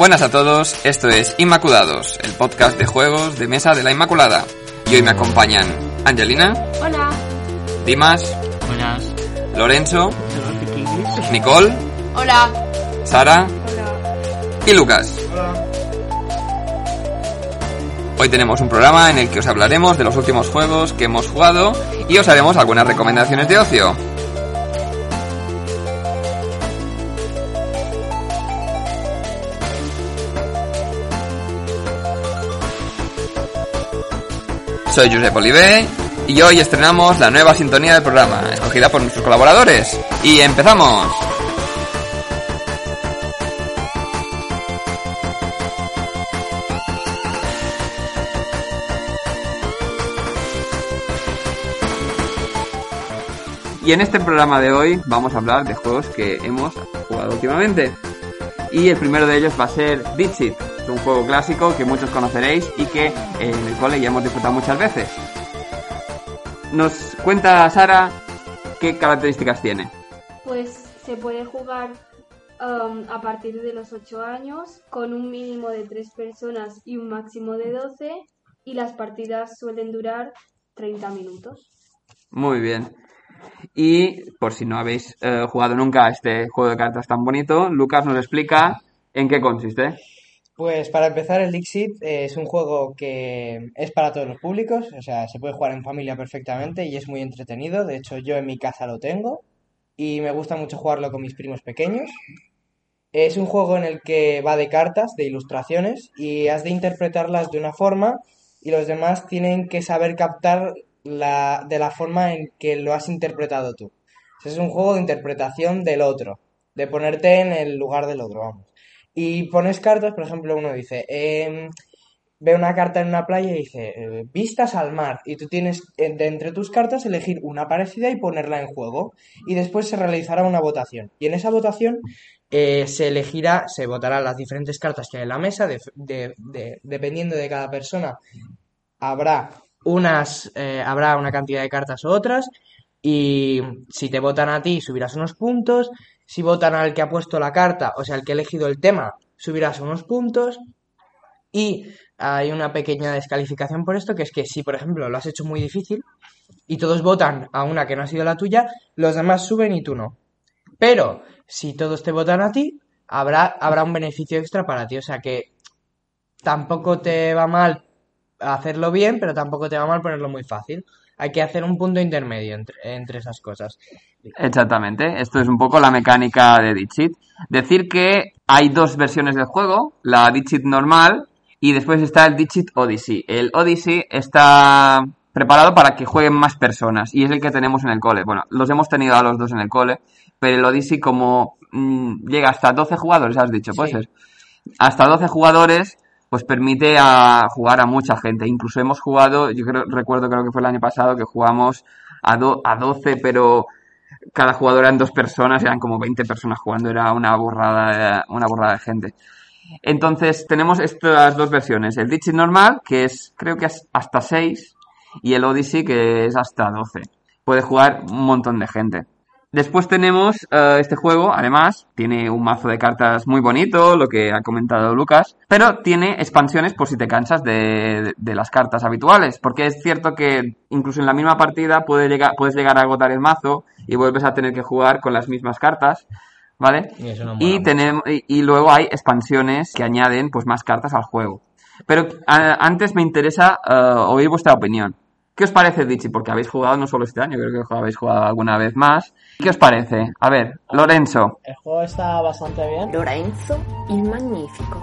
Buenas a todos, esto es Inmaculados, el podcast de juegos de mesa de la Inmaculada. Y hoy me acompañan Angelina, Hola. Dimas, Buenas. Lorenzo, Nicole, Hola. Sara Hola. y Lucas. Hoy tenemos un programa en el que os hablaremos de los últimos juegos que hemos jugado y os haremos algunas recomendaciones de ocio. Soy Josep Olivé y hoy estrenamos la nueva sintonía del programa, escogida por nuestros colaboradores. ¡Y empezamos! Y en este programa de hoy vamos a hablar de juegos que hemos jugado últimamente. Y el primero de ellos va a ser Dixit. Un juego clásico que muchos conoceréis y que en el cole ya hemos disfrutado muchas veces. Nos cuenta Sara qué características tiene. Pues se puede jugar um, a partir de los 8 años con un mínimo de 3 personas y un máximo de 12 y las partidas suelen durar 30 minutos. Muy bien. Y por si no habéis eh, jugado nunca a este juego de cartas tan bonito, Lucas nos explica en qué consiste. Pues para empezar, el Dixit eh, es un juego que es para todos los públicos, o sea, se puede jugar en familia perfectamente y es muy entretenido. De hecho, yo en mi casa lo tengo y me gusta mucho jugarlo con mis primos pequeños. Es un juego en el que va de cartas, de ilustraciones, y has de interpretarlas de una forma y los demás tienen que saber captar la, de la forma en que lo has interpretado tú. Es un juego de interpretación del otro, de ponerte en el lugar del otro, vamos. Y pones cartas, por ejemplo, uno dice, em, ve una carta en una playa y dice, eh, vistas al mar, y tú tienes eh, entre tus cartas elegir una parecida y ponerla en juego, y después se realizará una votación. Y en esa votación eh, se elegirá, se votarán las diferentes cartas que hay en la mesa, de- dependiendo de cada persona, habrá unas, eh, habrá una cantidad de cartas u otras, y si te votan a ti, subirás unos puntos, si votan al que ha puesto la carta, o sea, al que ha elegido el tema, subirás unos puntos. Y hay una pequeña descalificación por esto, que es que si, por ejemplo, lo has hecho muy difícil y todos votan a una que no ha sido la tuya, los demás suben y tú no. Pero si todos te votan a ti, habrá, habrá un beneficio extra para ti. O sea que tampoco te va mal hacerlo bien, pero tampoco te va mal ponerlo muy fácil. Hay que hacer un punto intermedio entre, entre esas cosas. Exactamente, esto es un poco la mecánica de Dixit. Decir que hay dos versiones del juego, la Dixit normal y después está el Dixit Odyssey. El Odyssey está preparado para que jueguen más personas y es el que tenemos en el cole. Bueno, los hemos tenido a los dos en el cole, pero el Odyssey como mm, llega hasta 12 jugadores, has dicho, ser. Hasta 12 jugadores, pues permite a jugar a mucha gente. Incluso hemos jugado, yo creo, recuerdo creo que fue el año pasado que jugamos a, do- a 12, pero cada jugador eran dos personas, eran como 20 personas jugando, era una borrada, una borrada de gente. Entonces tenemos estas dos versiones, el Dixit normal, que es creo que hasta 6, y el Odyssey, que es hasta 12. Puede jugar un montón de gente. Después tenemos eh, este juego, además, tiene un mazo de cartas muy bonito, lo que ha comentado Lucas, pero tiene expansiones por si te cansas de, de las cartas habituales, porque es cierto que incluso en la misma partida puede llegar, puedes llegar a agotar el mazo y vuelves a tener que jugar con las mismas cartas, ¿vale? Y no tenemos, y, y luego hay expansiones que añaden pues más cartas al juego. Pero a- antes me interesa eh, oír vuestra opinión. ¿Qué os parece Dichi? Porque habéis jugado no solo este año, creo que habéis jugado alguna vez más. ¿Qué os parece? A ver, Lorenzo. El juego está bastante bien. Lorenzo il Magnifico.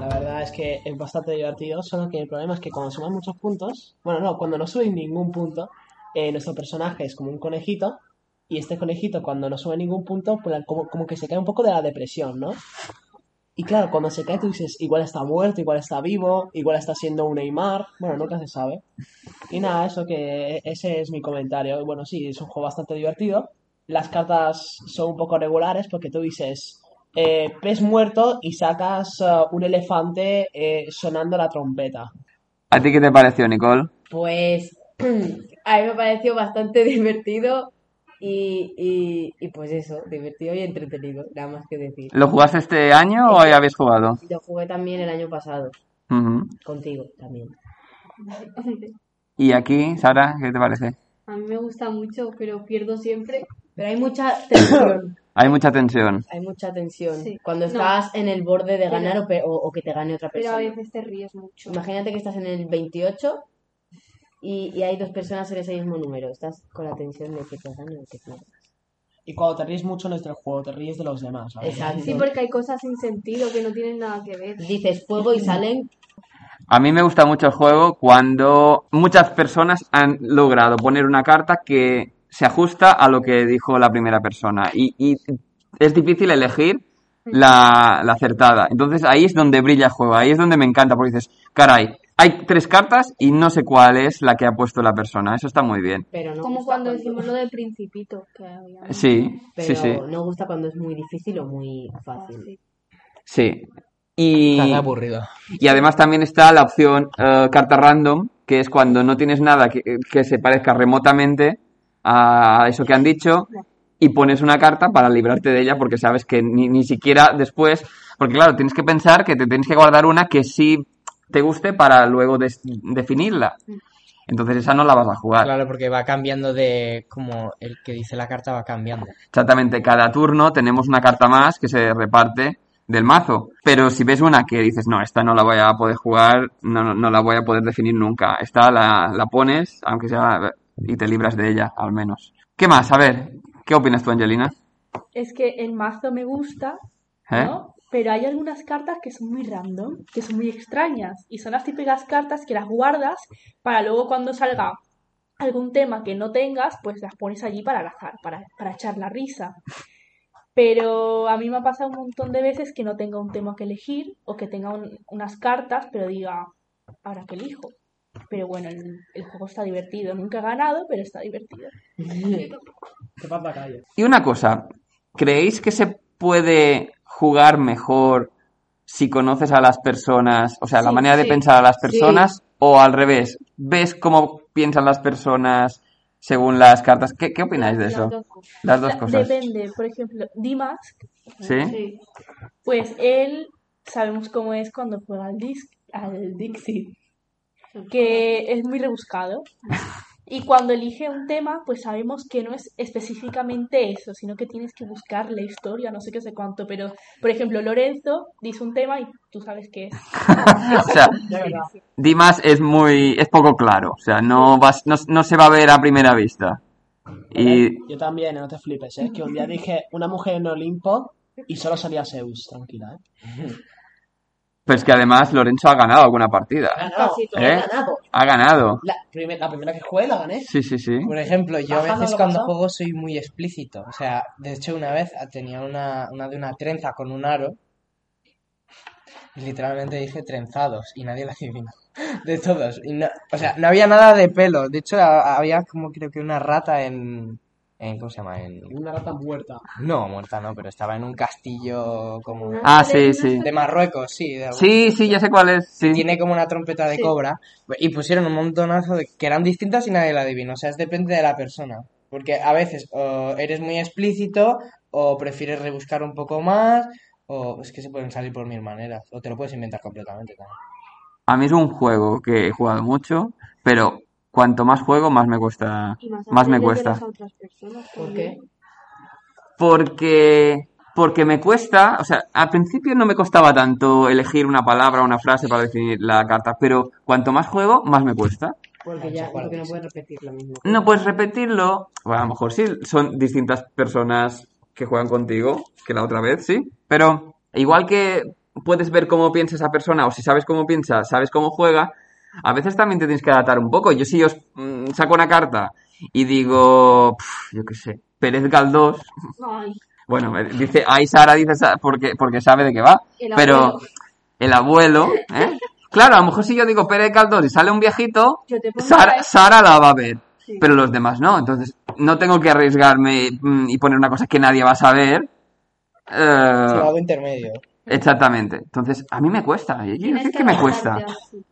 La verdad es que es bastante divertido, solo que el problema es que cuando suman muchos puntos, bueno, no, cuando no suben ningún punto, eh, nuestro personaje es como un conejito, y este conejito cuando no sube ningún punto, pues como, como que se cae un poco de la depresión, ¿no? Y claro, cuando se cae tú dices, igual está muerto, igual está vivo, igual está siendo un Neymar, bueno, nunca se sabe. Y nada, eso que ese es mi comentario. Y bueno, sí, es un juego bastante divertido. Las cartas son un poco regulares porque tú dices, eh, pez muerto y sacas eh, un elefante eh, sonando la trompeta. ¿A ti qué te pareció, Nicole? Pues a mí me pareció bastante divertido Y, y, y pues eso, divertido y entretenido, nada más que decir. ¿Lo jugaste este año o ya habéis jugado? Yo jugué también el año pasado, contigo también. Y aquí, Sara, ¿qué te parece? A mí me gusta mucho, pero pierdo siempre. Pero hay mucha tensión, Hay mucha tensión. hay mucha tensión. Sí. Cuando No. estás en el borde de ganar o, o- o que te gane otra Pero a persona. veces te ríes mucho. Imagínate que estás en el 28 y, y hay dos personas en ese mismo número. Estás con la tensión de que te gane o que pierdas. Y cuando te ríes mucho no es del juego, te ríes de los demás. ¿sabes? Exacto. Sí, porque hay cosas sin sentido que no tienen nada que ver. Dices fuego y salen A mí me gusta mucho el juego cuando muchas personas han logrado poner una carta que se ajusta a lo que dijo la primera persona. Y, y es difícil elegir la, la acertada. Entonces ahí es donde brilla el juego, ahí es donde me encanta, porque dices, caray, hay tres cartas y no sé cuál es la que ha puesto la persona. Eso está muy bien. pero no Como cuando decimos lo del principito. Que había Sí, pero sí, sí. no gusta cuando es muy difícil o muy fácil. Sí. Y, Está aburrido. y además también está la opción eh, carta random, que es cuando no tienes nada que, que se parezca remotamente a eso que han dicho y pones una carta para librarte de ella porque sabes que ni, ni siquiera después, porque claro, tienes que pensar que te tienes que guardar una que sí te guste para luego des- definirla. Entonces esa no la vas a jugar. Claro, porque va cambiando de como el que dice la carta va cambiando. Exactamente, cada turno tenemos una carta más que se reparte del mazo. Pero si ves una que dices, no, esta no la voy a poder jugar, no, no, no la voy a poder definir nunca. Esta la, la pones, aunque sea, y te libras de ella, al menos. ¿Qué más? A ver, ¿qué opinas tú, Angelina? Es que el mazo me gusta, ¿Eh? Pero hay algunas cartas que son muy random, que son muy extrañas. Y son las típicas cartas que las guardas para luego cuando salga algún tema que no tengas, pues las pones allí para al azar, para, para echar la risa. Pero a mí me ha pasado un montón de veces que no tenga un tema que elegir o que tenga un- unas cartas, pero diga, ahora que elijo. Pero bueno, el, el juego está divertido. Nunca he ganado, pero está divertido. Y una cosa, ¿creéis que se puede jugar mejor si conoces a las personas, o sea, la Sí, manera de pensar a las sí. personas, o al revés, ves cómo piensan las personas según las cartas? ¿Qué, qué opináis de Las eso? dos cosas. Las dos cosas. Depende, por ejemplo, Dimask ¿Sí? Sí. Pues él, sabemos cómo es cuando juega al, Dis- al Dixit, que es muy rebuscado. Y cuando elige un tema, pues sabemos que no es específicamente eso, sino que tienes que buscar la historia, no sé qué sé cuánto. Pero, por ejemplo, Lorenzo dice un tema y tú sabes qué es. O sea, Dimas es muy, es poco claro, o sea, no vas, no, no se va a ver a primera vista. Y Yo también, no te flipes, ¿eh? Que un día dije una mujer en Olimpo y solo salía Zeus, tranquila, ¿eh? Pues que además Lorenzo ha ganado alguna partida. Ha ganado, ¿Eh? ganado. Ha ganado. La, primer- la primera que jugué la gané. Sí, sí, sí. Por ejemplo, yo a Ajá, ¿no veces cuando pasó? juego soy muy explícito. O sea, de hecho una vez tenía una, una de una trenza con un aro y literalmente dije trenzados y nadie la adivinó. De todos. Y no- o sea, no había nada de pelo. De hecho, había como creo que una rata en... en ¿Cómo se llama? En... Una rata muerta. No, muerta no, pero estaba en un castillo como... Ah, sí, sí. De Marruecos, sí. de algún- Sí, sí, ya sé cuál es. Sí. Tiene como una trompeta de Sí. cobra y pusieron un montonazo de que eran distintas y nadie la adivinó. O sea, es depende de la persona. Porque a veces o eres muy explícito o prefieres rebuscar un poco más o es que se pueden salir por mil maneras. O te lo puedes inventar completamente también. A mí es un juego que he jugado mucho, pero cuanto más juego, más me cuesta, Y más, más me cuesta. las otras personas ¿Por qué? Porque, porque me cuesta, o sea, al principio no me costaba tanto elegir una palabra o una frase para definir la carta, pero cuanto más juego, más me cuesta. Porque ya, porque no puedes repetir lo mismo. No puedes repetirlo, bueno, a lo mejor sí, son distintas personas que juegan contigo que la otra vez, sí, pero igual que puedes ver cómo piensa esa persona o si sabes cómo piensa, sabes cómo juega, a veces también te tienes que adaptar un poco. Yo si os mm, saco una carta y digo, yo qué sé, Pérez Galdós, Ay, bueno, dice, ahí Sara dice Sa- porque, porque sabe de qué va, el pero el abuelo, ¿eh? Claro, a lo mejor si yo digo Pérez Galdós y sale un viejito, Sara, a- Sara la va a ver, Sí. pero los demás no. Entonces, no tengo que arriesgarme mm, y poner una cosa que nadie va a saber. Eh, algo intermedio. exactamente. Entonces, a mí me cuesta. Yo- yo- Tienes ¿Qué, que qué me cuesta? Sí,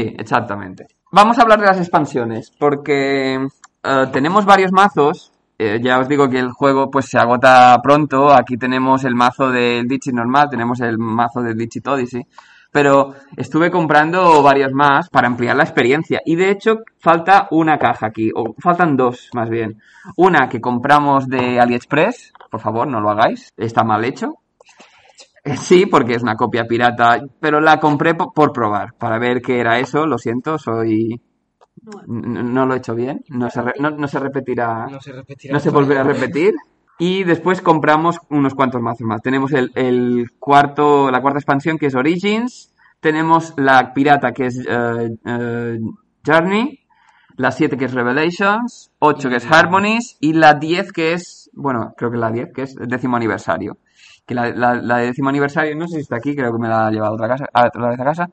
exactamente. Vamos a hablar de las expansiones, porque eh, tenemos varios mazos eh, ya os digo que el juego pues se agota pronto. Aquí tenemos el mazo del Dixit normal, tenemos el mazo del Dixit Odyssey. Pero estuve comprando varios más para ampliar la experiencia. Y de hecho, falta una caja aquí, o faltan dos más bien. Una que compramos de AliExpress, por favor, no lo hagáis, está mal hecho. Sí, porque es una copia pirata, pero la compré po- por probar, para ver qué era eso. Lo siento, soy. No lo he hecho bien, no se, re- no, no se repetirá, No se repetirá. no se volverá a repetir. Y después compramos unos cuantos mazos más. Tenemos el, el cuarto, la cuarta expansión que es Origins. Tenemos la pirata que es eh, eh, Journey. La 7 que es Revelations. 8 que es Harmonies. Y la 10 que es, bueno, creo que la 10 que es el décimo aniversario. Que la, la, de décimo aniversario, no sé si está aquí, creo que me la ha llevado otra, casa, otra vez a casa.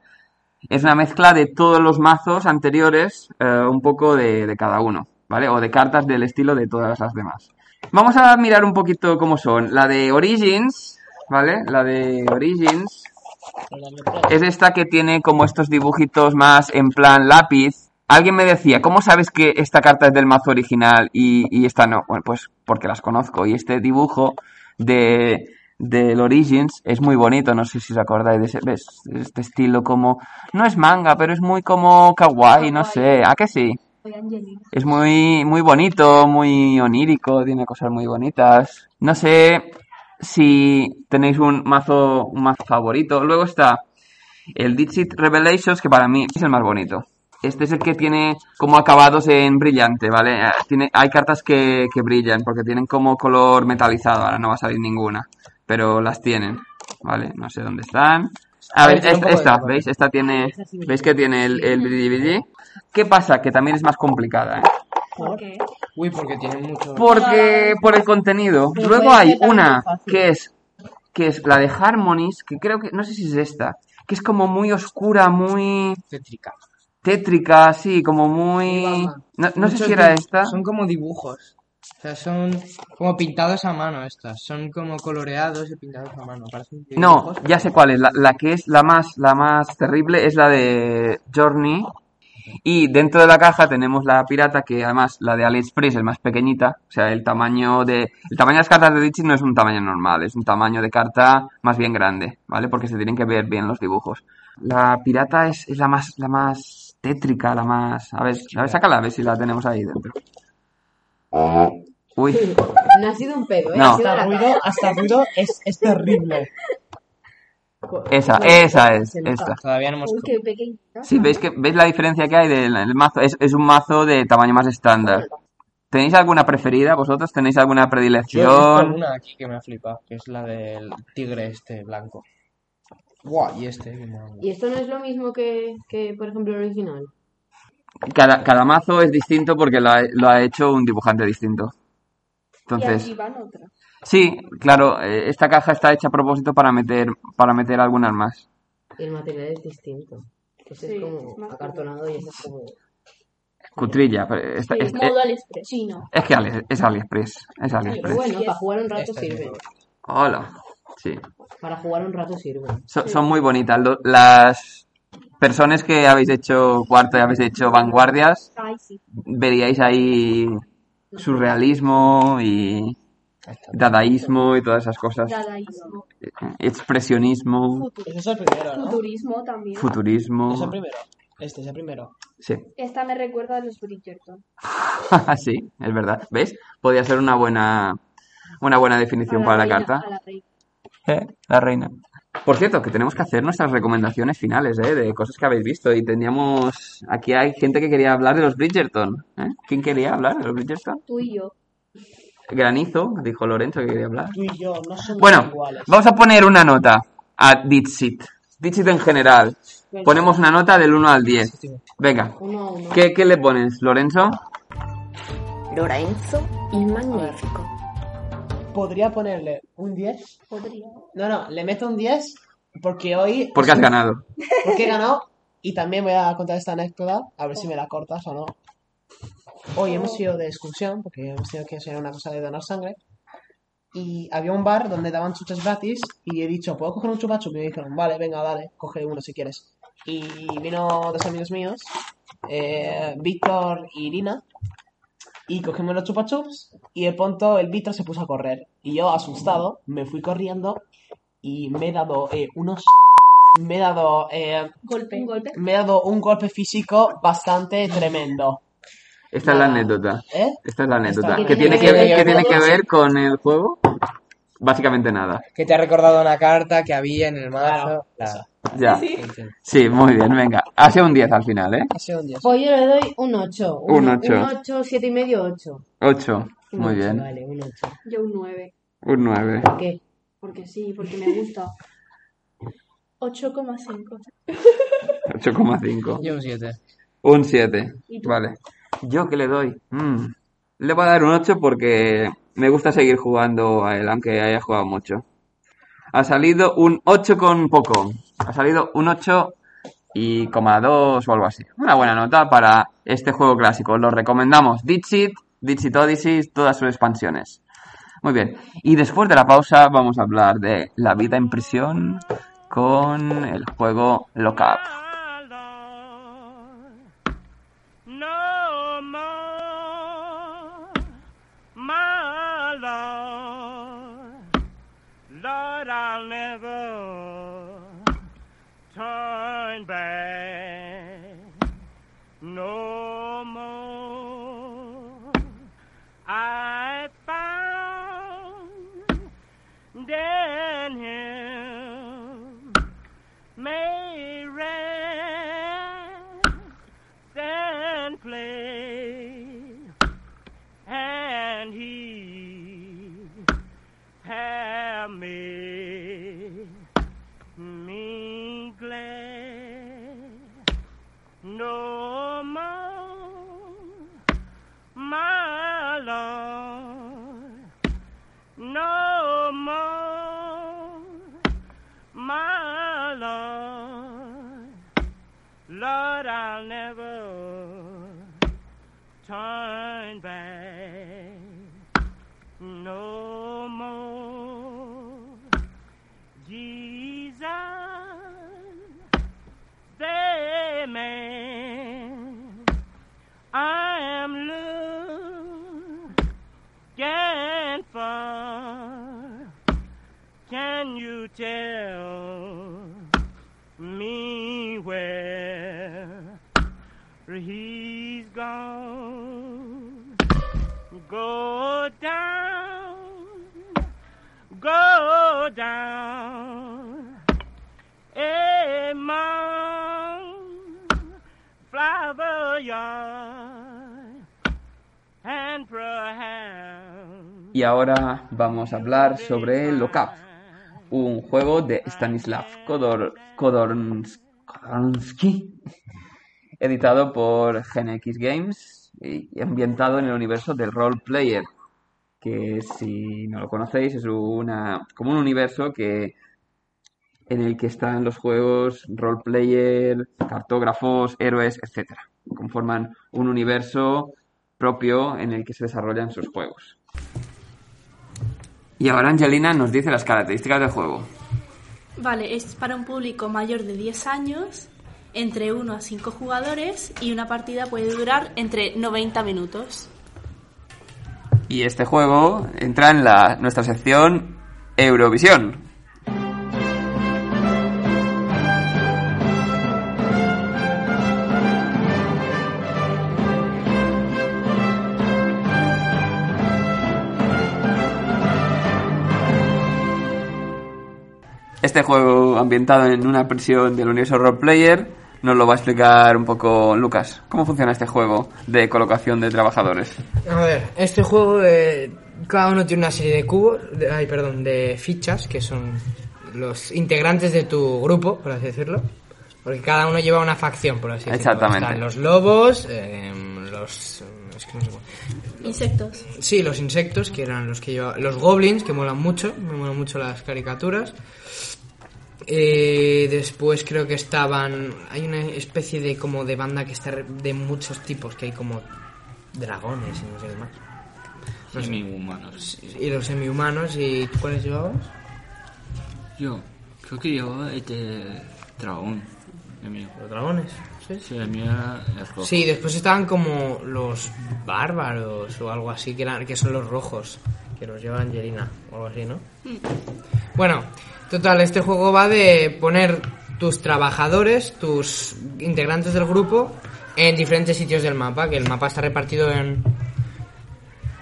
Es una mezcla de todos los mazos anteriores, eh, un poco de, de cada uno, ¿vale? O de cartas del estilo de todas las demás. Vamos a mirar un poquito cómo son. La de Origins, ¿vale? La de Origins es esta que tiene como estos dibujitos más en plan lápiz. Alguien me decía, ¿cómo sabes que esta carta es del mazo original y, y esta no? Bueno, pues porque las conozco. Y este dibujo de del Origins es muy bonito, no sé si os acordáis de ese, ¿ves? este estilo como, no es manga, pero es muy como kawaii, no sé, ¿a que sí? Es muy, muy bonito, muy onírico, tiene cosas muy bonitas. No sé si tenéis un mazo, un mazo favorito. Luego está el Dixit Revelations, que para mí es el más bonito. Este es el que tiene como acabados en brillante, ¿vale? Eh, Tiene, hay cartas que, que brillan porque tienen como color metalizado. Ahora no va a salir ninguna, pero las tienen, ¿vale? No sé dónde están. A ver, esta, esta. ¿veis? Esta tiene, ¿veis que tiene el, el brilli? ¿Qué pasa? Que también es más complicada, ¿eh? ¿Por qué? Uy, porque tiene mucho. Porque por el contenido. Pero Luego hay una que es que es la de Harmonies, que creo que no sé si es esta, que es como muy oscura, muy tétrica. tétrica, sí, como muy no, no sé si era esta. Son como dibujos. O sea, son como pintados a mano estas. Son como coloreados y pintados a mano. Parecen No, ya sé cuál es. La, la que es la más la más terrible es la de Journey. Y dentro de la caja tenemos la pirata, que además la de AliExpress es más pequeñita. O sea, el tamaño de. El tamaño de las cartas de Dixit no es un tamaño normal, es un tamaño de carta más bien grande, ¿vale? Porque se tienen que ver bien los dibujos. La pirata es, es la más, la más tétrica, la más. A ver, a ver, sácala, a ver si la tenemos ahí dentro. Uy, No ha sido un pedo, ¿eh? No. Ha sido Hasta ruido, hasta ruido es, es terrible. esa, esa es, esta. Todavía no hemos. Uy, qué pequeñita. Sí, ¿veis, que, ¿veis la diferencia que hay del el mazo? Es, es un mazo de tamaño más estándar. ¿Tenéis alguna preferida vosotros? ¿Tenéis alguna Yo predilección? una aquí que me ha flipado, que es la del tigre este blanco. Guau, y este. Y esto no es lo mismo que, que por ejemplo, el original. Cada, cada mazo es distinto porque lo ha, lo ha hecho un dibujante distinto. Y Entonces, aquí van otras. sí, claro, eh, esta caja está hecha a propósito para meter, para meter algunas más. Y el material es distinto. Sí, es como es acartonado y ese es como... Cutrilla. pero esta- Sí, es, Modo AliExpress. Chino. es que Ali- es AliExpress. Es AliExpress. bueno, para jugar un rato sirve. Hola. Sí. Para jugar un rato sirve. So- son muy bonitas. Las personas que habéis hecho cuarto y habéis hecho vanguardias, veríais ahí surrealismo y dadaísmo y todas esas cosas. Dadaísmo. Expresionismo, Futu- Ese es el primero, ¿no? Futurismo también. Es el futurismo. primero. Este es el primero. Sí, Esta me recuerda a los Bridgerton. sí, es verdad. ¿Ves? Podría ser una buena, una buena definición A para la reina, carta. a la reina. Eh, La reina. Por cierto, que tenemos que hacer nuestras recomendaciones finales, ¿eh? De cosas que habéis visto. Y teníamos... Aquí hay gente que quería hablar de los Bridgerton. ¿eh? ¿Quién quería hablar de los Bridgerton? Tú y yo. Granizo, dijo Lorenzo que quería hablar. Tú y yo no somos Bueno, iguales. vamos a poner una nota a Dixit. Dixit en general. Ponemos una nota del 1 al 10. Venga, Uno a uno. ¿qué, qué le pones, Lorenzo? Lorenzo il Magnifico. Podría ponerle un 10. Podría. No, no, le meto un 10 porque hoy... Porque has ganado. Porque he ganado. Y también voy a contar esta anécdota, a ver si me la cortas o no. Hoy hemos ido de excursión, porque hemos tenido que hacer una cosa de donar sangre. Y había un bar donde daban chuches gratis. Y he dicho, ¿puedo coger un chupa chup? Y me dijeron, vale, venga, dale, coge uno si quieres. Y vino dos amigos míos, eh, Víctor y Irina. Y cogimos los chupa chups y de pronto el Víctor se puso a correr. Y yo, asustado, me fui corriendo y me he dado eh, unos... Me he dado... eh, Golpe. Un golpe. me he dado un golpe físico bastante tremendo. Esta es la anécdota. ¿Eh? Esta es la anécdota. ¿Qué tiene que ¿Qué ver, tiene qué que tiene que ver? ver con el juego? Básicamente nada. Que te ha recordado una carta que había en el mazo. Claro, Claro. Ya. Sí. Sí, muy bien, venga. Ha sido un 10 al final, ¿eh? Ha sido un dios. Pues yo le doy un 8. Un ocho. Un 8, 7 y medio, 8. 8. Un Muy ocho, bien. Vale, un 8. Yo un 9. Un 9. ¿Qué? Porque sí, porque me gusta. 8,5. 8,5. Yo un 7. Un 7. ¿Y tú? Vale. ¿Yo qué le doy? Mm, Le voy a dar un 8 porque me gusta seguir jugando a él, aunque haya jugado mucho. Ha salido un 8 con poco. Ha salido un 8 y coma 2 o algo así. Una buena nota para este juego clásico. Lo recomendamos. Dixit, Dixit Odyssey, todas sus expansiones. Muy bien. Y después de la pausa vamos a hablar de la vida en prisión con el juego Lock Up. No more, my Lord. Lord, I'll never Y ahora vamos a hablar sobre Lock Up, un juego de Stanislav Kodor, Kodorns- editado por GeneX Games y ambientado en el universo del Role Player, que si no lo conocéis es una, como un universo que en el que están los juegos role player, cartógrafos, héroes, etc. Conforman un universo propio en el que se desarrollan sus juegos. Y ahora Angelina nos dice las características del juego. Vale, es para un público mayor de 10 años, entre 1 a 5 jugadores y una partida puede durar entre 90 minutos. Y este juego entra en la, nuestra sección Eurovisión. Este juego ambientado en una prisión del universo roleplayer nos lo va a explicar un poco Lucas. ¿Cómo funciona este juego de colocación de trabajadores? A ver, este juego, eh, cada uno tiene una serie de cubos, de- ay, perdón, de fichas, que son los integrantes de tu grupo, por así decirlo. Porque cada uno lleva una facción, por así decirlo. Exactamente. Están los lobos, eh, los... es que no sé cómo- Insectos. Sí, los insectos, que eran los que lleva, los goblins, que molan mucho, me molan mucho las caricaturas. Eh, después creo que estaban, hay una especie de como de banda que está re- de muchos tipos, que hay como dragones y no sé qué más. No. Semi-humanos. Y los semi-humanos, ¿y cuáles llevabas? Yo creo que llevaba este dragón. El mío. Los dragones. Sí. Sí, el mío es rojo. Sí, después estaban como los bárbaros o algo así, que, eran, que son los rojos, que los lleva Angelina o algo así, ¿no? Bueno, total, este juego va de poner tus trabajadores, tus integrantes del grupo, en diferentes sitios del mapa, que el mapa está repartido en,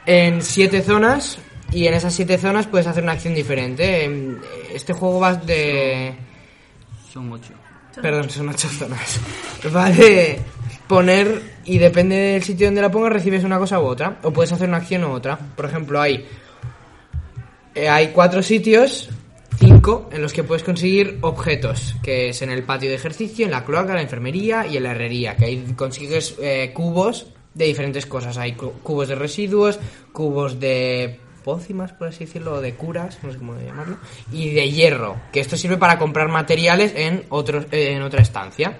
en siete zonas y en esas siete zonas puedes hacer una acción diferente. Em, Este juego va de... Son ocho. Perdón, son ocho zonas. Va de poner y depende del sitio donde la pongas recibes una cosa u otra. O puedes hacer una acción u otra. Por ejemplo, hay, eh, hay cuatro sitios, cinco, en los que puedes conseguir objetos. Que es en el patio de ejercicio, en la cloaca, la enfermería y en la herrería. Que ahí consigues eh, cubos de diferentes cosas. Hay cu- cubos de residuos, cubos de pócimas, por así decirlo, o de curas, no sé cómo llamarlo, y de hierro, que esto sirve para comprar materiales en, otros, en otra estancia.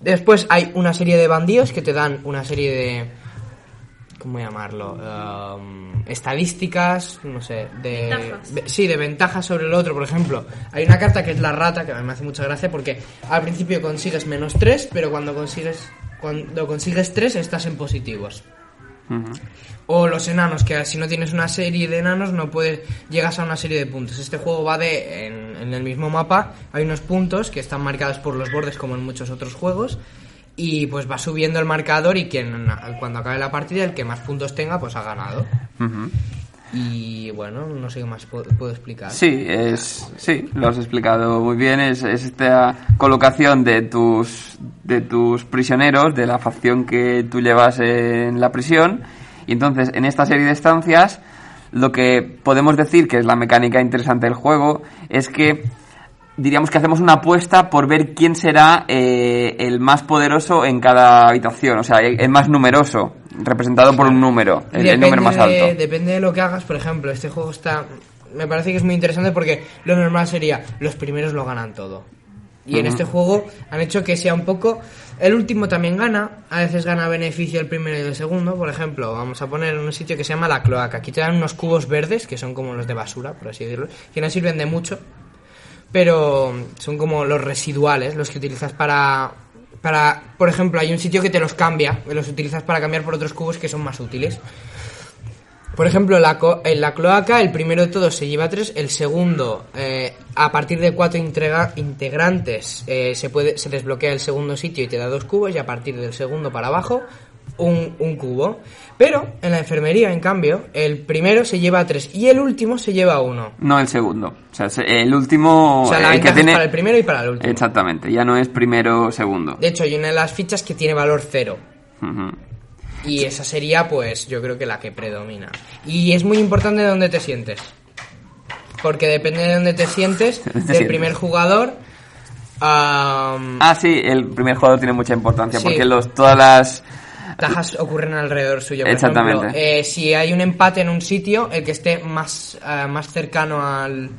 Después hay una serie de bandidos que te dan una serie de... ¿Cómo llamarlo? Um, estadísticas, no sé, de- sí, de ventajas sobre el otro. Por ejemplo, hay una carta que es la rata, que a mí me hace mucha gracia porque al principio consigues menos 3, pero cuando consigues, cuando consigues 3 estás en positivos. O los enanos, que si no tienes una serie de enanos no puedes llegas a una serie de puntos. Este juego va de en, el mismo mapa hay unos puntos que están marcados por los bordes como en muchos otros juegos y pues va subiendo el marcador y quien cuando acabe la partida el que más puntos tenga pues ha ganado. Y bueno, no sé qué más puedo, explicar. Sí, es, sí, lo has explicado muy bien. Es, es esta colocación de tus, de tus prisioneros, de la facción que tú llevas en la prisión. Y entonces, en esta serie de estancias, lo que podemos decir que es la mecánica interesante del juego es que diríamos que hacemos una apuesta por ver quién será eh, el más poderoso en cada habitación, o sea, el, el más numeroso, representado por un número, el, el número más de- alto. depende de lo que hagas, por ejemplo, este juego está... Me parece que es muy interesante porque lo normal sería los primeros lo ganan todo. Y en este juego han hecho que sea un poco... El último también gana, a veces gana beneficio el primero y el segundo. Por ejemplo, vamos a poner un sitio que se llama la cloaca. Aquí te dan unos cubos verdes, que son como los de basura, por así decirlo, que no sirven de mucho, pero son como los residuales, los que utilizas para... Para, por ejemplo, hay un sitio que te los cambia, los utilizas para cambiar por otros cubos que son más útiles. Por ejemplo, en la cloaca, el primero de todos se lleva tres, el segundo, eh, a partir de cuatro integra- integrantes, eh, se, puede, se desbloquea el segundo sitio y te da dos cubos, y a partir del segundo para abajo, un, un cubo. Pero en la enfermería, en cambio, el primero se lleva tres y el último se lleva uno. No el segundo. O sea, se- el último. O sea, la el que es para el primero y para el último. Exactamente, ya no es primero o segundo. De hecho, hay una de las fichas que tiene valor cero. Y esa sería, pues, yo creo que la que predomina. Y es muy importante dónde te sientes. Porque depende de dónde te sientes, Te del sientes. primer jugador. am, Ah, sí, el primer jugador tiene mucha importancia Sí. porque los, todas las. Tajas ocurren alrededor suyo. Por Exactamente. ejemplo, eh, si hay un empate en un sitio, el que esté más, eh, más cercano al,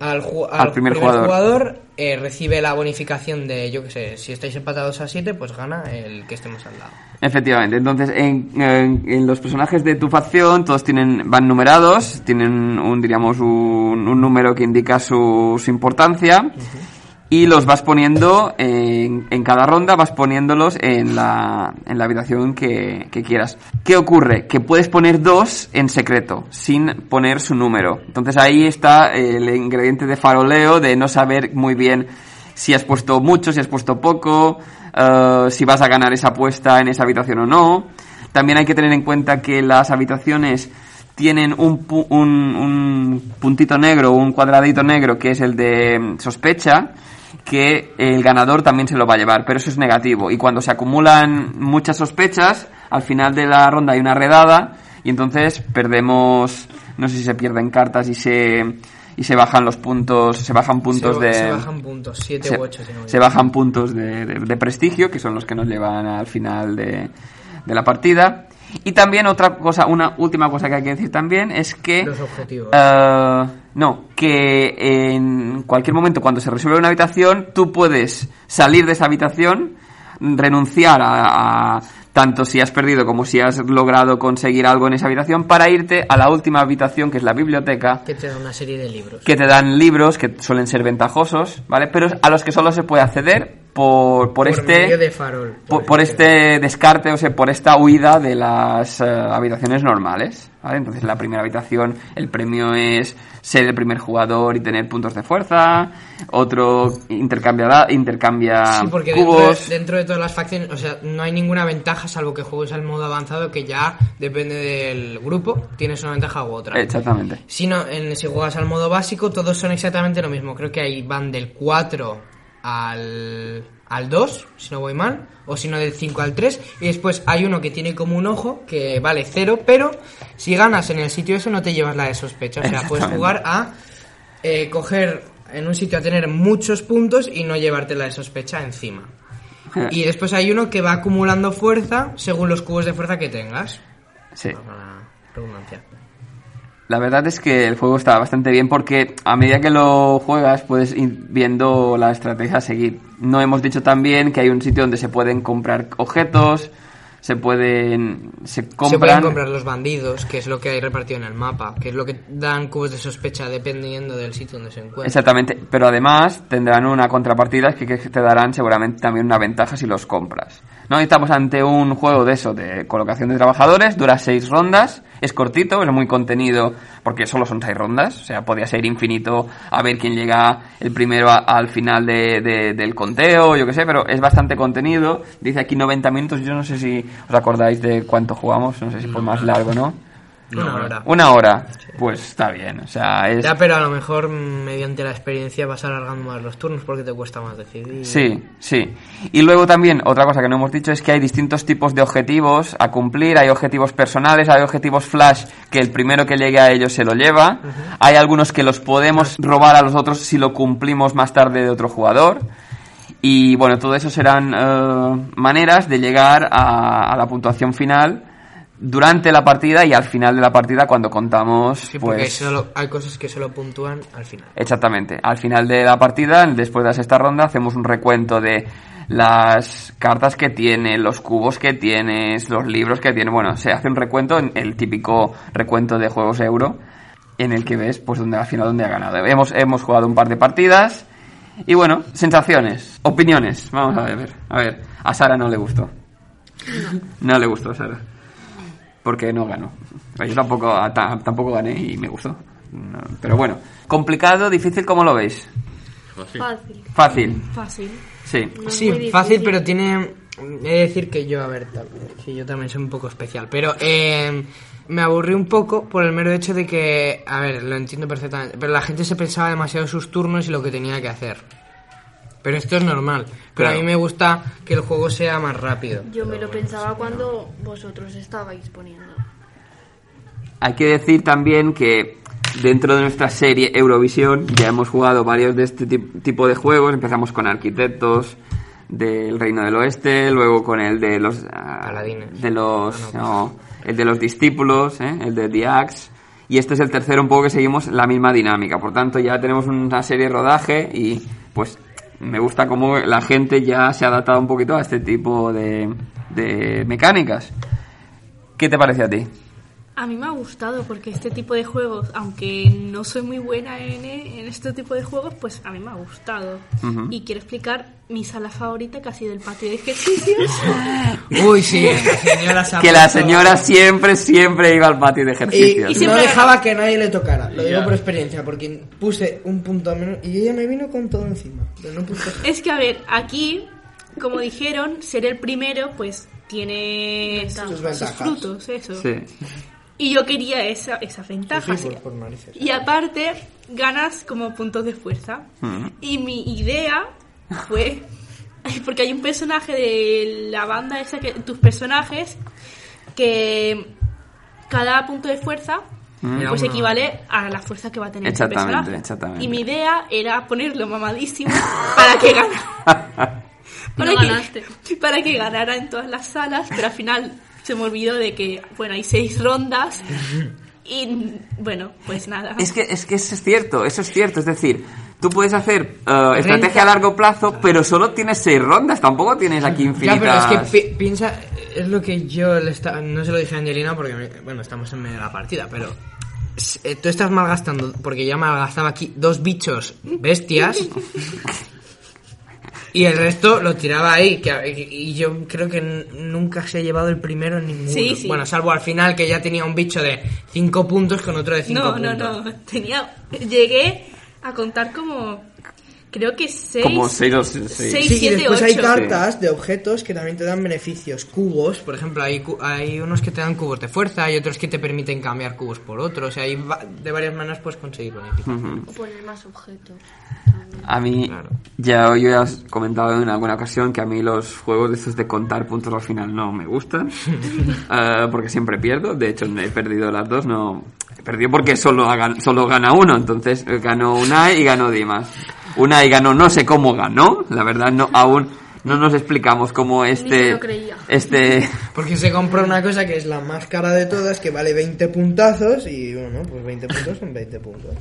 al, ju- Al primer jugador. eh, recibe la bonificación de, yo qué sé, si estáis empatados a 7, pues gana el que esté más al lado. Efectivamente, entonces en, en- en los personajes de tu facción todos tienen van numerados, tienen un diríamos un, un número que indica su, su importancia y los vas poniendo en, en cada ronda, vas poniéndolos en la, en la habitación que, que quieras. ¿Qué ocurre? Que puedes poner dos en secreto, sin poner su número. Entonces ahí está el ingrediente de faroleo, de no saber muy bien si has puesto mucho, si has puesto poco, eh, si vas a ganar esa apuesta en esa habitación o no. También hay que tener en cuenta que las habitaciones tienen un, pu- un, un puntito negro, un cuadradito negro que es el de sospecha, que el ganador también se lo va a llevar, pero eso es negativo. Y cuando se acumulan muchas sospechas, al final de la ronda hay una redada y entonces perdemos, no sé si se pierden cartas y se y se bajan los puntos, se bajan puntos se, de se bajan puntos, 7 se, u 8. Si no me se bajan puntos de, de- de prestigio, que son los que nos llevan al final de, de la partida. Y también otra cosa, una última cosa que hay que decir también es que... Los objetivos. eh, no, que en cualquier momento cuando se resuelve una habitación, tú puedes salir de esa habitación, renunciar a, a tanto si has perdido como si has logrado conseguir algo en esa habitación, para irte a la última habitación, que es la biblioteca, Que te da una serie de libros. que te dan libros que suelen ser ventajosos, ¿vale? Pero a los que solo se puede acceder por, por, este medio de farol. por, por este descarte, o sea, por esta huida de las eh, habitaciones normales. ¿vale? Entonces, la primera habitación, el premio es ser el primer jugador y tener puntos de fuerza. Otro intercambia, intercambia Sí, porque dentro cubos. de, dentro de todas las facciones, o sea, no hay ninguna ventaja salvo que juegues al modo avanzado que ya depende del grupo, tienes una ventaja u otra. Exactamente. Si no, en, si juegas al modo básico, todos son exactamente lo mismo. Creo que ahí van del 4 al, al 2, si no voy mal, o si no del 5 al 3. Y después hay uno que tiene como un ojo, que vale 0, pero si ganas en el sitio eso no te llevas la de sospecha. O sea, puedes jugar a eh, coger en un sitio a tener muchos puntos y no llevarte la de sospecha encima. Y después hay uno que va acumulando fuerza según los cubos de fuerza que tengas. Sí. Para redundancia. La verdad es que el juego está bastante bien porque a medida que lo juegas puedes ir viendo la estrategia a seguir. No hemos dicho también que hay un sitio donde se pueden comprar objetos, se pueden... se Se pueden compran... comprar los bandidos, que es lo que hay repartido en el mapa, que es lo que dan cubos de sospecha dependiendo del sitio donde se encuentra. Exactamente, pero además tendrán una contrapartida que, que te darán seguramente también una ventaja si los compras. No estamos ante un juego de eso, de colocación de trabajadores, dura seis rondas, es cortito, es muy contenido, porque solo son seis rondas, o sea, podría ser infinito a ver quién llega el primero a- al final de- de- del conteo, yo qué sé, pero es bastante contenido. Dice aquí 90 minutos, yo no sé si os acordáis de cuánto jugamos, no sé si fue más largo, ¿no? Una hora. Una hora, pues está bien, o sea, es... Ya, pero a lo mejor mediante la experiencia vas alargando más los turnos porque te cuesta más decidir. Sí, sí. Y luego también, otra cosa que no hemos dicho es que hay distintos tipos de objetivos a cumplir. Hay objetivos personales, hay objetivos flash que el primero que llegue a ellos se lo lleva. Hay algunos que los podemos robar a los otros si lo cumplimos más tarde de otro jugador. Y bueno, todo eso serán eh, maneras de llegar a, a la puntuación final durante la partida y al final de la partida cuando contamos Sí, porque hay, pues solo, hay cosas que solo puntúan al final. Exactamente. Al final de la partida, después de la sexta ronda, hacemos un recuento de las cartas que tiene, los cubos que tienes, los libros que tiene. Bueno, se hace un recuento, en el típico recuento de juegos euro, en el que ves pues donde al final donde ha ganado. Hemos, hemos jugado un par de partidas y bueno, sensaciones, opiniones. Vamos a ver, a ver. A Sara no le gustó. No le gustó a Sara. Porque no ganó. Yo tampoco, a- ta- tampoco gané y me gustó. No, pero bueno, complicado, difícil, ¿cómo lo veis? Fácil. Fácil, Fácil. sí. No Sí, fácil, pero tiene... He de decir que yo, a ver, que yo también soy un poco especial, pero eh, me aburrí un poco por el mero hecho de que, a ver, lo entiendo perfectamente, pero la gente se pensaba demasiado sus turnos y lo que tenía que hacer. Pero esto es normal, pero a mí me gusta que el juego sea más rápido. Yo me lo pensaba cuando vosotros estabais poniendo. Hay que decir también que dentro de nuestra serie Eurovisión ya hemos jugado varios de este tip- tipo de juegos. Empezamos con Arquitectos del Reino del Oeste, luego con el de los ah, Paladines. de los no, el de los discípulos, ¿eh? el de The Axe. Y este es el tercero un poco que seguimos la misma dinámica. Por tanto, ya tenemos una serie de rodaje y pues me gusta cómo la gente ya se ha adaptado un poquito a este tipo de, de mecánicas. ¿Qué te parece a ti? A mí me ha gustado porque este tipo de juegos, aunque no soy muy buena en, en este tipo de juegos, pues a mí me ha gustado. Y quiero explicar mi sala favorita que ha sido el patio de ejercicios. Uy, sí, la señora que la señora siempre, siempre iba al patio de Y, ejercicios. y no siempre- dejaba que nadie le tocara, lo digo por experiencia, porque puse un punto menos y ella me vino con todo encima. Pero no puse... es que, a ver, aquí, como dijeron, ser el primero, pues tiene sus, Sus frutos, eso. Sí. Y yo quería esa, esas Sí, ventajas. por, por narices. Y aparte, ganas como puntos de fuerza. Mm. Y mi idea fue. Porque hay un personaje de la banda esa que. Tus personajes. Que. Cada punto de fuerza. Mm. Pues equivale a la fuerza que va a tener ese Exactamente, personaje. exactamente. Y mi idea era ponerlo mamadísimo para que ganara. para, No que, ganaste. para que ganara en todas las salas, pero al final se me olvidó de que, bueno, hay seis rondas. Y bueno, pues nada. Es que, es que eso es cierto, eso es cierto. Es decir, tú puedes hacer eh, estrategia a largo plazo, pero solo tienes seis rondas. Tampoco tienes aquí Ya, infinitas. pero es que pi- piensa, es lo que yo le estaba, no se lo dije a Angelina porque, me- bueno, estamos en medio de la partida, pero s- eh, tú estás malgastando, porque ya malgastaba aquí dos bichos bestias Y el resto lo tiraba ahí. Que, y yo creo que nunca se ha llevado el primero en ninguno. Sí, sí. Bueno, salvo al final que ya tenía un bicho de 5 puntos con otro de 5 No, puntos. no, no. Tenía. Llegué a contar como. Creo que seis. Como seis o seis. Seis, Sí, y siete, después hay cartas de objetos que también te dan beneficios. Cubos, por ejemplo, hay, cu- hay unos que te dan cubos de fuerza y otros que te permiten cambiar cubos por otros. O sea, hay va- de varias maneras puedes conseguir beneficios. O poner más objetos. A mí, ya yo ya os he comentado en alguna ocasión que a mí los juegos de estos de contar puntos al final no me gustan. Eh, porque siempre pierdo. De hecho, he perdido las dos. No, he perdido porque solo, hagan- solo gana uno. Entonces, eh, ganó Unai y ganó Dimas. Unai ganó, no sé cómo ganó. La verdad, no aún no nos explicamos cómo se este. lo creía. Este. Porque se compra una cosa que es la más cara de todas, que vale 20 puntazos y bueno, pues 20 puntos son 20 puntos.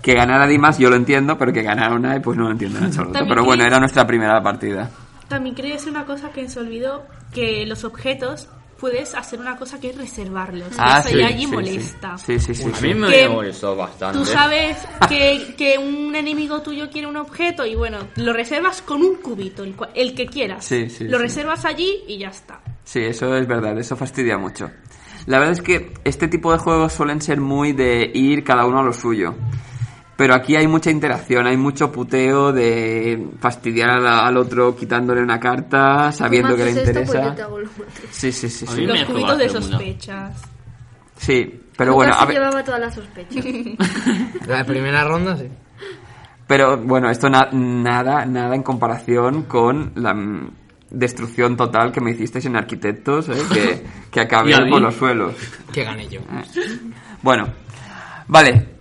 Que ganara Dimas yo lo entiendo, pero que ganara Unai pues no lo entiendo en absoluto. También Pero bueno, era nuestra primera partida. También quería decir una cosa que se olvidó: que los objetos puedes hacer una cosa que es reservarlos. Ah, Eso sí, ya allí sí, molesta. Sí, sí, sí. A sí. mí me molestó bastante. Tú sabes que, que un enemigo tuyo quiere un objeto y bueno, lo reservas con un cubito, el, el que quieras. Sí, sí, lo sí. reservas allí y ya está. Sí, eso es verdad, eso fastidia mucho. La verdad es que este tipo de juegos suelen ser muy de ir cada uno a lo suyo. Pero aquí hay mucha interacción, hay mucho puteo de fastidiar la- al otro quitándole una carta, sabiendo que le interesa. Sí, sí, sí, Los cubitos de sospechas. Sí, pero Lucas bueno, a ver, llevaba todas las sospechas. La primera ronda, sí. pero bueno, esto na- nada, nada en comparación con la mm, destrucción total que me hicisteis en Arquitectos, ¿eh? que, que acabé con los suelos. Que gané yo. Bueno, vale.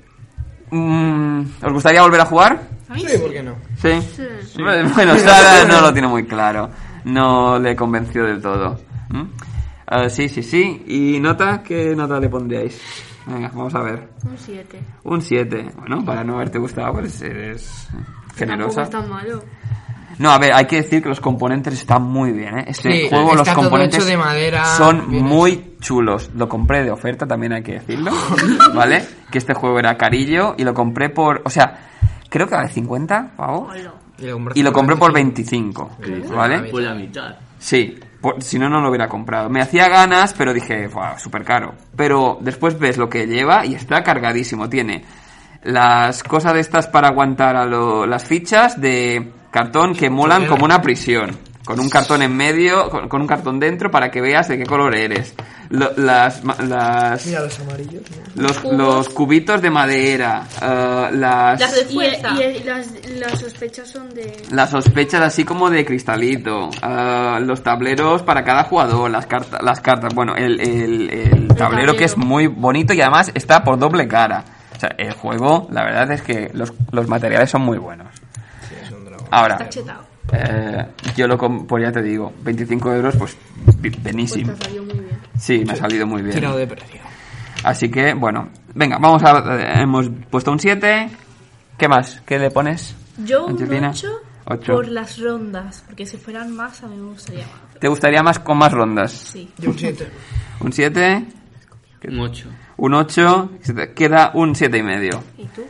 Mm, ¿Os gustaría volver a jugar? Sí, ¿por qué no? Sí. Bueno, Sara no lo tiene muy claro. No le convenció del todo. ¿Mm? Ah, sí, sí, sí. ¿Y nota? ¿Qué nota le pondríais? Venga, vamos a ver. Un 7. Un 7. Bueno, para no haberte gustado, pues eres generosa. Tampoco es tan malo. No, a ver, hay que decir que los componentes están muy bien, ¿eh? Este Sí, juego, está los todo componentes hecho de madera, son muy chulos. Lo compré de oferta, también hay que decirlo, ¿vale? Que este juego era carillo y lo compré por... O sea, creo que vale 50 pavos. Y lo compré, Y lo compré por 25, ¿vale? Por la mitad. Sí, por- si no, no lo hubiera comprado. Me hacía ganas, pero dije, wow, súper caro. Pero después ves lo que lleva y está cargadísimo. Tiene las cosas de estas para aguantar a lo- las fichas de cartón que molan como una prisión. Con un cartón en medio, con, con un cartón dentro para que veas de qué color eres. Lo- las, ma- las, Mira los amarillos. ¿no? los, los cubitos de madera, eh, las, Las de Y, fuerza. y las, las sospechas son de... las sospechas así como de cristalito, ah, los tableros para cada jugador, las cartas, las cartas, bueno, el, el, el tablero que es muy bonito y además está por doble cara. O sea, el juego, la verdad es que los, los materiales son muy buenos. Ahora, Está chetado. eh, yo lo, pues ya te digo, 25 euros, pues bi- Pues muy bien. Sí, me ha salido muy bien. Tirado de precio. Así que, bueno, venga, vamos a... eh, hemos puesto un 7. ¿Qué más? ¿Qué le pones? Yo un Angelina? 8 Ocho. por las rondas, porque si fueran más a mí me gustaría más. ¿Te gustaría más con más rondas? Sí. Yo un 7. Un 7, Un 8. un 8, queda un 7 y medio. ¿Y tú?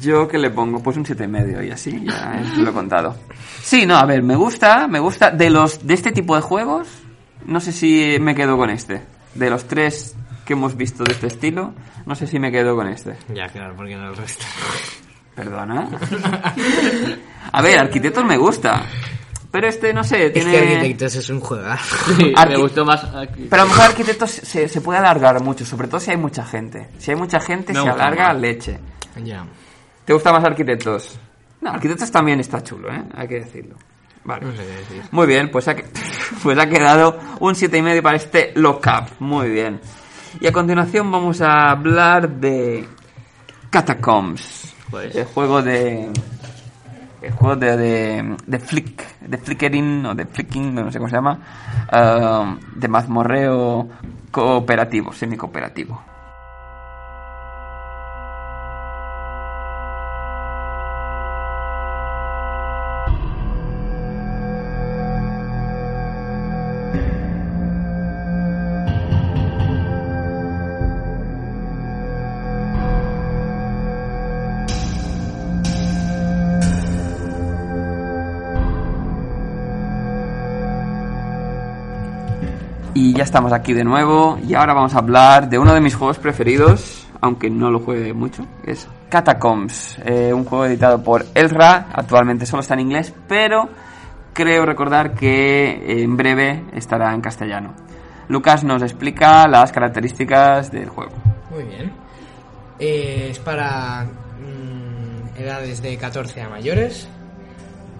Yo que le pongo pues un 7 y medio y así ya eh, lo he contado. Sí, no, a ver, me gusta, me gusta de los de este tipo de juegos. No sé si me quedo con este. De los tres que hemos visto de este estilo, no sé si me quedo con este. Ya, claro, porque no el resto. Perdona. A ver, Arquitectos me gusta. Pero este, no sé, Es tiene... que Arquitectos es un juego. Sí, Arqui- me gustó más. Pero a lo mejor Arquitectos se, se puede alargar mucho, sobre todo si hay mucha gente. Si hay mucha gente, Me se alarga más. leche. Ya. ¿Te gusta más Arquitectos? No, Arquitectos también está chulo, ¿eh? Hay que decirlo. Vale. No sé qué decir. Muy bien, pues ha, pues ha quedado un siete y medio para este Lockup. Muy bien. Y a continuación vamos a hablar de Catacombs. Pues. El juego de... El juego de, de, de flick, de flickering o de flicking, no sé cómo se llama, ah, de mazmorreo cooperativo, semi-cooperativo. Y ya estamos aquí de nuevo y ahora vamos a hablar de uno de mis juegos preferidos, aunque no lo juegue mucho, es Catacombs, eh, un juego editado por Elra, actualmente solo está en inglés, pero creo recordar que en breve estará en castellano. Lucas nos explica las características del juego. Muy bien. Eh, es para mm, edades de 14 a mayores,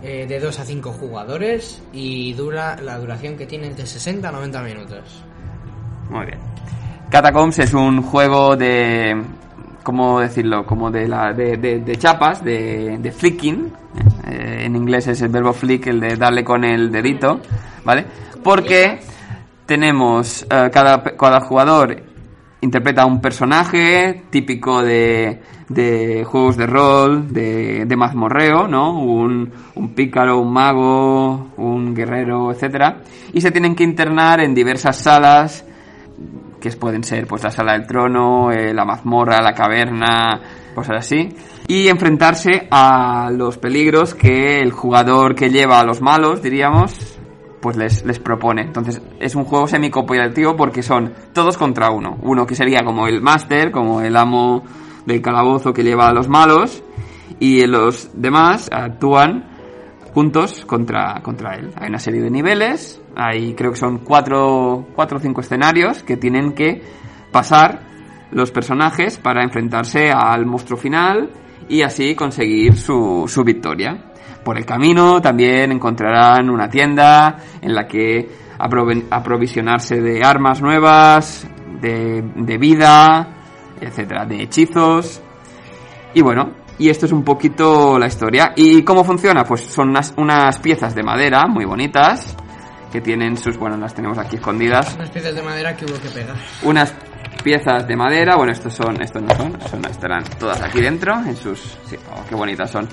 eh, de 2 a 5 jugadores y dura la duración que tiene es de 60 a 90 minutos. Muy bien. Catacombs es un juego de. ¿Cómo decirlo? Como de, la, de, de- de chapas, de, de flicking. Eh, en inglés es el verbo flick, el de darle con el dedito, ¿vale? Porque tenemos. eh, cada, cada jugador interpreta un personaje típico de, de juegos de rol, de, de mazmorreo, ¿no? Un, un pícaro, un mago, un guerrero, etcétera, y se tienen que internar en diversas salas que pueden ser pues la sala del trono, eh, la mazmorra, la caverna, cosas así, y enfrentarse a los peligros que el jugador que lleva a los malos, diríamos, pues les, les propone. Entonces es un juego semi-cooperativo porque son todos contra uno. Uno que sería como el máster, como el amo del calabozo que lleva a los malos, y los demás actúan juntos contra, contra él. Hay una serie de niveles, hay creo que son cuatro, cuatro o cinco escenarios que tienen que pasar los personajes para enfrentarse al monstruo final y así conseguir su, su victoria. Por el camino también encontrarán una tienda en la que aprovisionarse de armas nuevas, de, de vida, etcétera, de hechizos. Y bueno, y esto es un poquito la historia. ¿Y cómo funciona? Pues son unas, unas piezas de madera muy bonitas que tienen sus, bueno, las tenemos aquí escondidas. Unas piezas de madera que hubo que pegar. Unas piezas de madera, bueno, estos son, estos no son, son estarán todas aquí dentro en sus, sí, oh, qué bonitas son.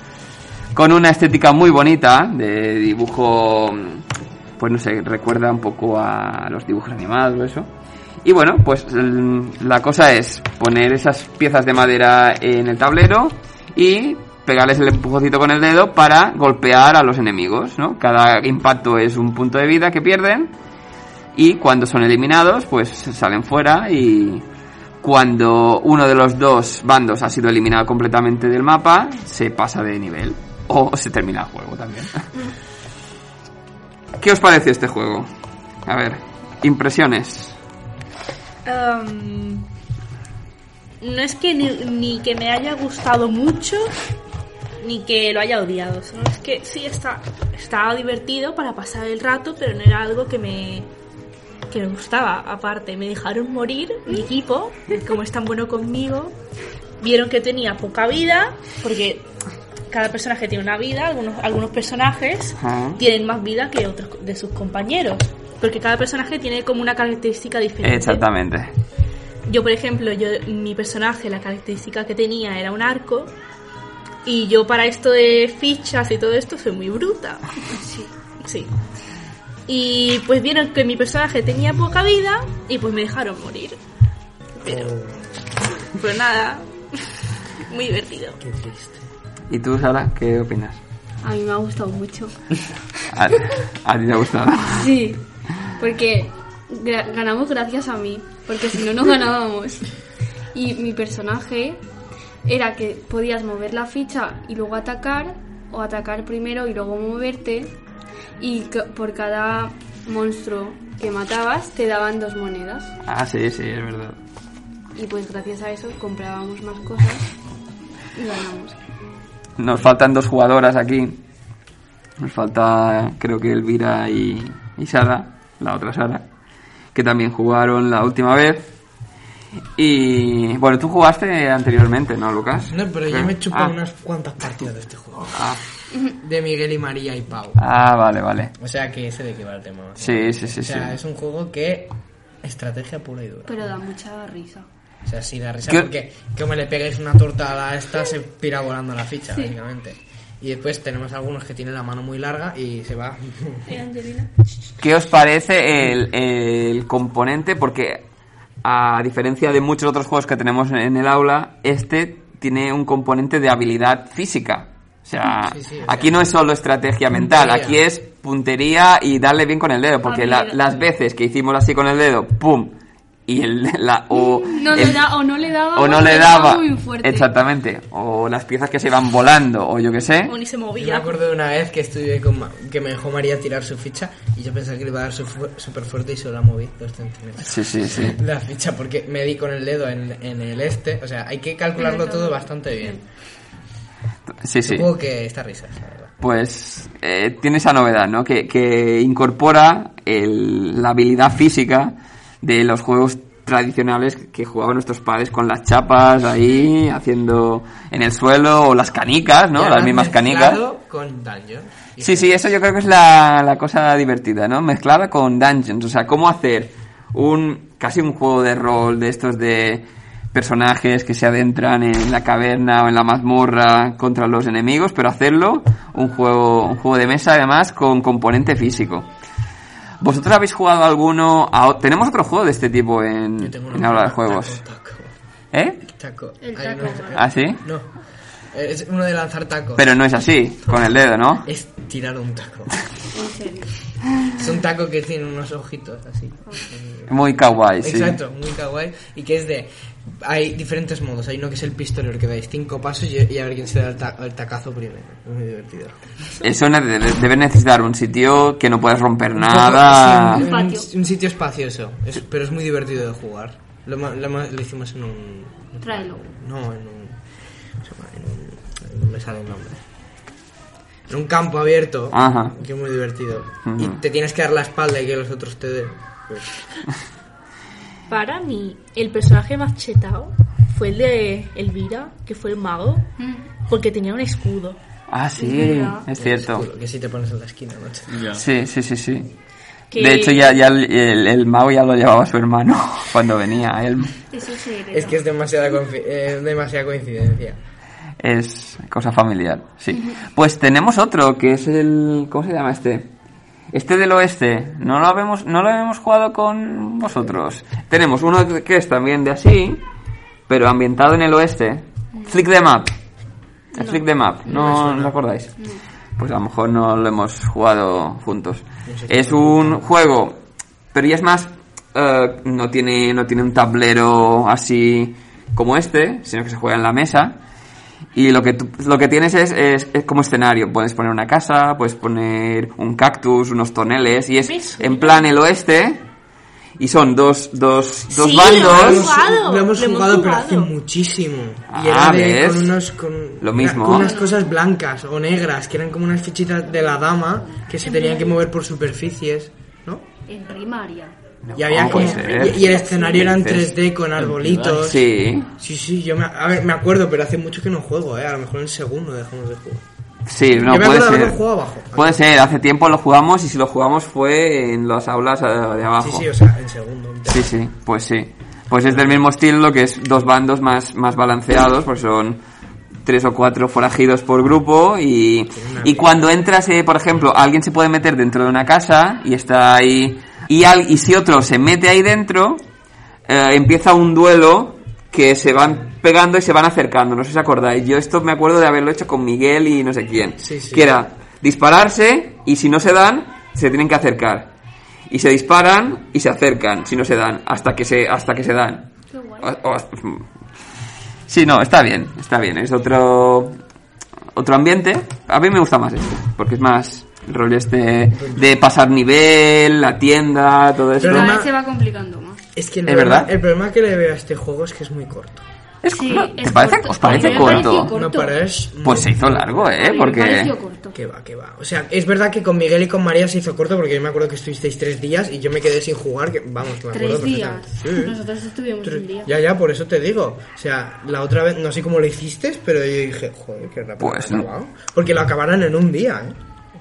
Con una estética muy bonita de dibujo, pues no sé, recuerda un poco a los dibujos animados o eso. Y bueno, pues la cosa es poner esas piezas de madera en el tablero y pegarles el empujoncito con el dedo para golpear a los enemigos, ¿no? Cada impacto es un punto de vida que pierden y cuando son eliminados, pues salen fuera y cuando uno de los dos bandos ha sido eliminado completamente del mapa, se pasa de nivel o se termina el juego también. ¿Qué os pareció este juego? A ver, impresiones. Um, no es que ni, ni que me haya gustado mucho, ni que lo haya odiado. Solo es que sí está, estaba divertido para pasar el rato, pero no era algo que me, que me gustaba. Aparte, me dejaron morir mi equipo, como es tan bueno conmigo. Vieron que tenía poca vida, porque cada personaje tiene una vida, algunos, algunos personajes Ajá. tienen más vida que otros de sus compañeros. Porque cada personaje tiene como una característica diferente. Exactamente. Yo, por ejemplo, yo mi personaje, la característica que tenía era un arco. Y yo para esto de fichas y todo esto soy muy bruta. Sí. Sí. Y pues vieron que mi personaje tenía poca vida y pues me dejaron morir. Pero... Pues nada. Muy divertido. Qué triste. ¿Y tú, Sara, qué opinas? A mí me ha gustado mucho. ¿A, a ti te ha gustado? Sí, porque gra- ganamos gracias a mí, porque si no, no ganábamos. Y mi personaje era que podías mover la ficha y luego atacar, o atacar primero y luego moverte, y por cada monstruo que matabas te daban dos monedas. Ah, sí, sí, es verdad. Y pues gracias a eso comprábamos más cosas y ganamos. Nos faltan dos jugadoras aquí. Nos falta, creo que Elvira y, y Sara, la otra Sara, que también jugaron la última vez. Y bueno, tú jugaste anteriormente, ¿no, Lucas? No, pero yo me he chupado Ah. unas cuantas partidas de este juego. Ah. De Miguel y María y Pau. Ah, vale, vale. O sea que sé de qué va el tema. Sí, sí, sí, O sea, sí. es un juego que. Estrategia pura y dura. Pero da mucha risa. O sea, sí da risa ¿Qué- porque como le pegues una torta a la esta, se pira volando la ficha, Sí. básicamente. Y después tenemos algunos que tienen la mano muy larga y se va. ¿Qué os parece el, el componente? Porque a diferencia de muchos otros juegos que tenemos en el aula, este tiene un componente de habilidad física. O sea, Sí, sí, o sea, aquí no es solo estrategia mental, puntería. aquí es puntería y darle bien con el dedo, porque la- las veces que hicimos así con el dedo, ¡pum! Y el, la, o, No el- le da, o no le daba. o no le daba, muy fuerte. exactamente, o las piezas que se iban volando, o yo qué sé. O ni se Yo me movía. acuerdo de una vez que estuve con Ma- que me dejó María tirar su ficha y yo pensaba que le iba a dar súper fuerte y solo la moví dos centímetros. Sí, sí, sí. La ficha porque me di con el dedo en, en el este, o sea, hay que calcularlo todo bastante bien. Sí, sí. Supongo que está la verdad. Pues eh, tiene esa novedad, ¿no? Que, que incorpora el- la habilidad física de los juegos tradicionales que jugaban nuestros padres con las chapas ahí, haciendo en el suelo, o las canicas, ¿no? Las mismas canicas. con. Sí, sí, eso yo creo que es la, la cosa divertida, ¿no? Mezclada con Dungeons, o sea, cómo hacer un casi un juego de rol de estos de personajes que se adentran en la caverna o en la mazmorra contra los enemigos, pero hacerlo un juego un juego de mesa además con componente físico. ¿Vosotros habéis jugado alguno? a tenemos otro juego de este tipo en, en Habla de Juegos. taco. ¿Eh? Taco. El. ¿Ah, sí? No. Es uno de lanzar tacos. Pero no es así, con el dedo, ¿no? Es tirar un taco. En serio. Es un taco que tiene unos ojitos así. Muy kawaii, sí. Exacto, muy kawaii. Y que es de. Hay diferentes modos. Hay uno que es el pistolero, que dais cinco pasos y, y a ver quién se da el, ta- el tacazo primero. Es muy divertido. Eso debe necesitar un sitio que no puedas romper Un nada. sí, un, patio. un sitio espacioso. Es- pero es muy divertido de jugar. Lo, lo, lo hicimos en un. Tráelo. No, en un. un. No me sale el nombre. En un campo abierto. Ajá. Que es muy divertido. Y te tienes que dar la espalda y que los otros te den. Pues, Para mí, el personaje más chetado fue el de Elvira, que fue el mago, porque tenía un escudo. Ah, sí, es cierto. seguro que si te pones en la esquina, macho. Ya. Sí, sí, sí, sí. Que- De hecho, ya, ya el, el- el mago ya lo llevaba su hermano cuando venía. Él Eso. Es que es demasiada coincidencia. es cosa familiar, sí. Pues tenemos otro, que es el... ¿Cómo se llama este? Este del oeste, no lo habemos, no lo hemos jugado con vosotros. Tenemos uno que- es también de así, pero ambientado en el oeste. Flick the Map. El Flick the Map, ¿no, ¿no os acordáis? Pues a lo mejor no lo hemos jugado juntos. Es un juego, pero ya es más, eh, no tiene, no tiene un tablero así como este, sino que se juega en la mesa. Y lo que, tú- lo que tienes es, es, es como escenario. Puedes poner una casa, puedes poner un cactus, unos toneles. Y es en plan el oeste. Y son dos, dos, dos Sí, bandos. lo hemos jugado. Lo hemos Lo hemos jugado, pero hace muchísimo. Y Ah, era de, ¿ves? con unos. Con, Lo mismo. con unas cosas blancas o negras, que eran como unas fichitas de la dama que se tenían que mover por superficies, ¿no? En primaria. Y el escenario era en dices? 3D con arbolitos. Sí, Sí, sí, yo me, a ver, me acuerdo, pero hace mucho que no juego, ¿eh? A lo mejor en segundo dejamos de jugar. sí, no yo me puede de ser. jugado abajo. Puede ser, hace tiempo lo jugamos y si lo jugamos fue en las aulas eh, de abajo. Sí, sí, o sea, en segundo. Sí, sí, pues sí. Pues es del mismo estilo, que es dos bandos más, más balanceados, pues son tres o cuatro forajidos por grupo y, y cuando entras, eh, por ejemplo, alguien se puede meter dentro de una casa y está ahí y, al- y si otro se mete ahí dentro, eh, empieza un duelo que se van pegando y se van acercando, no sé si os acordáis. Yo esto me acuerdo de haberlo hecho con Miguel y no sé quién. Sí, sí. Que era dispararse y si no se dan, se tienen que acercar. Y se disparan y se acercan si no se dan, hasta que se, hasta que se dan. O- o- sí, no, está bien, está bien. Es otro, otro ambiente. A mí me gusta más este, porque es más el rollo este de pasar nivel, la tienda, todo eso. Pero Cada Además- vez se va complicando más. Es que el, ¿Es problema, verdad? el problema que le veo a este juego es que es muy corto. Es- Sí, no, es ¿Te parece, corto. ¿Os parece me corto? corto. No. Pues se hizo largo, ¿eh? Porque... Que va, que va. O sea, es verdad que con Miguel y con María se hizo corto porque yo me acuerdo que estuvisteis tres días y yo me quedé sin jugar. Que, vamos, que me acuerdo Tres días. Sí. Nosotros estuvimos Tres- un día. Ya, ya, por eso te digo. O sea, la otra vez, no sé cómo lo hiciste, pero yo dije, joder, qué rápido Pues no. Porque lo acabaron en un día, ¿eh?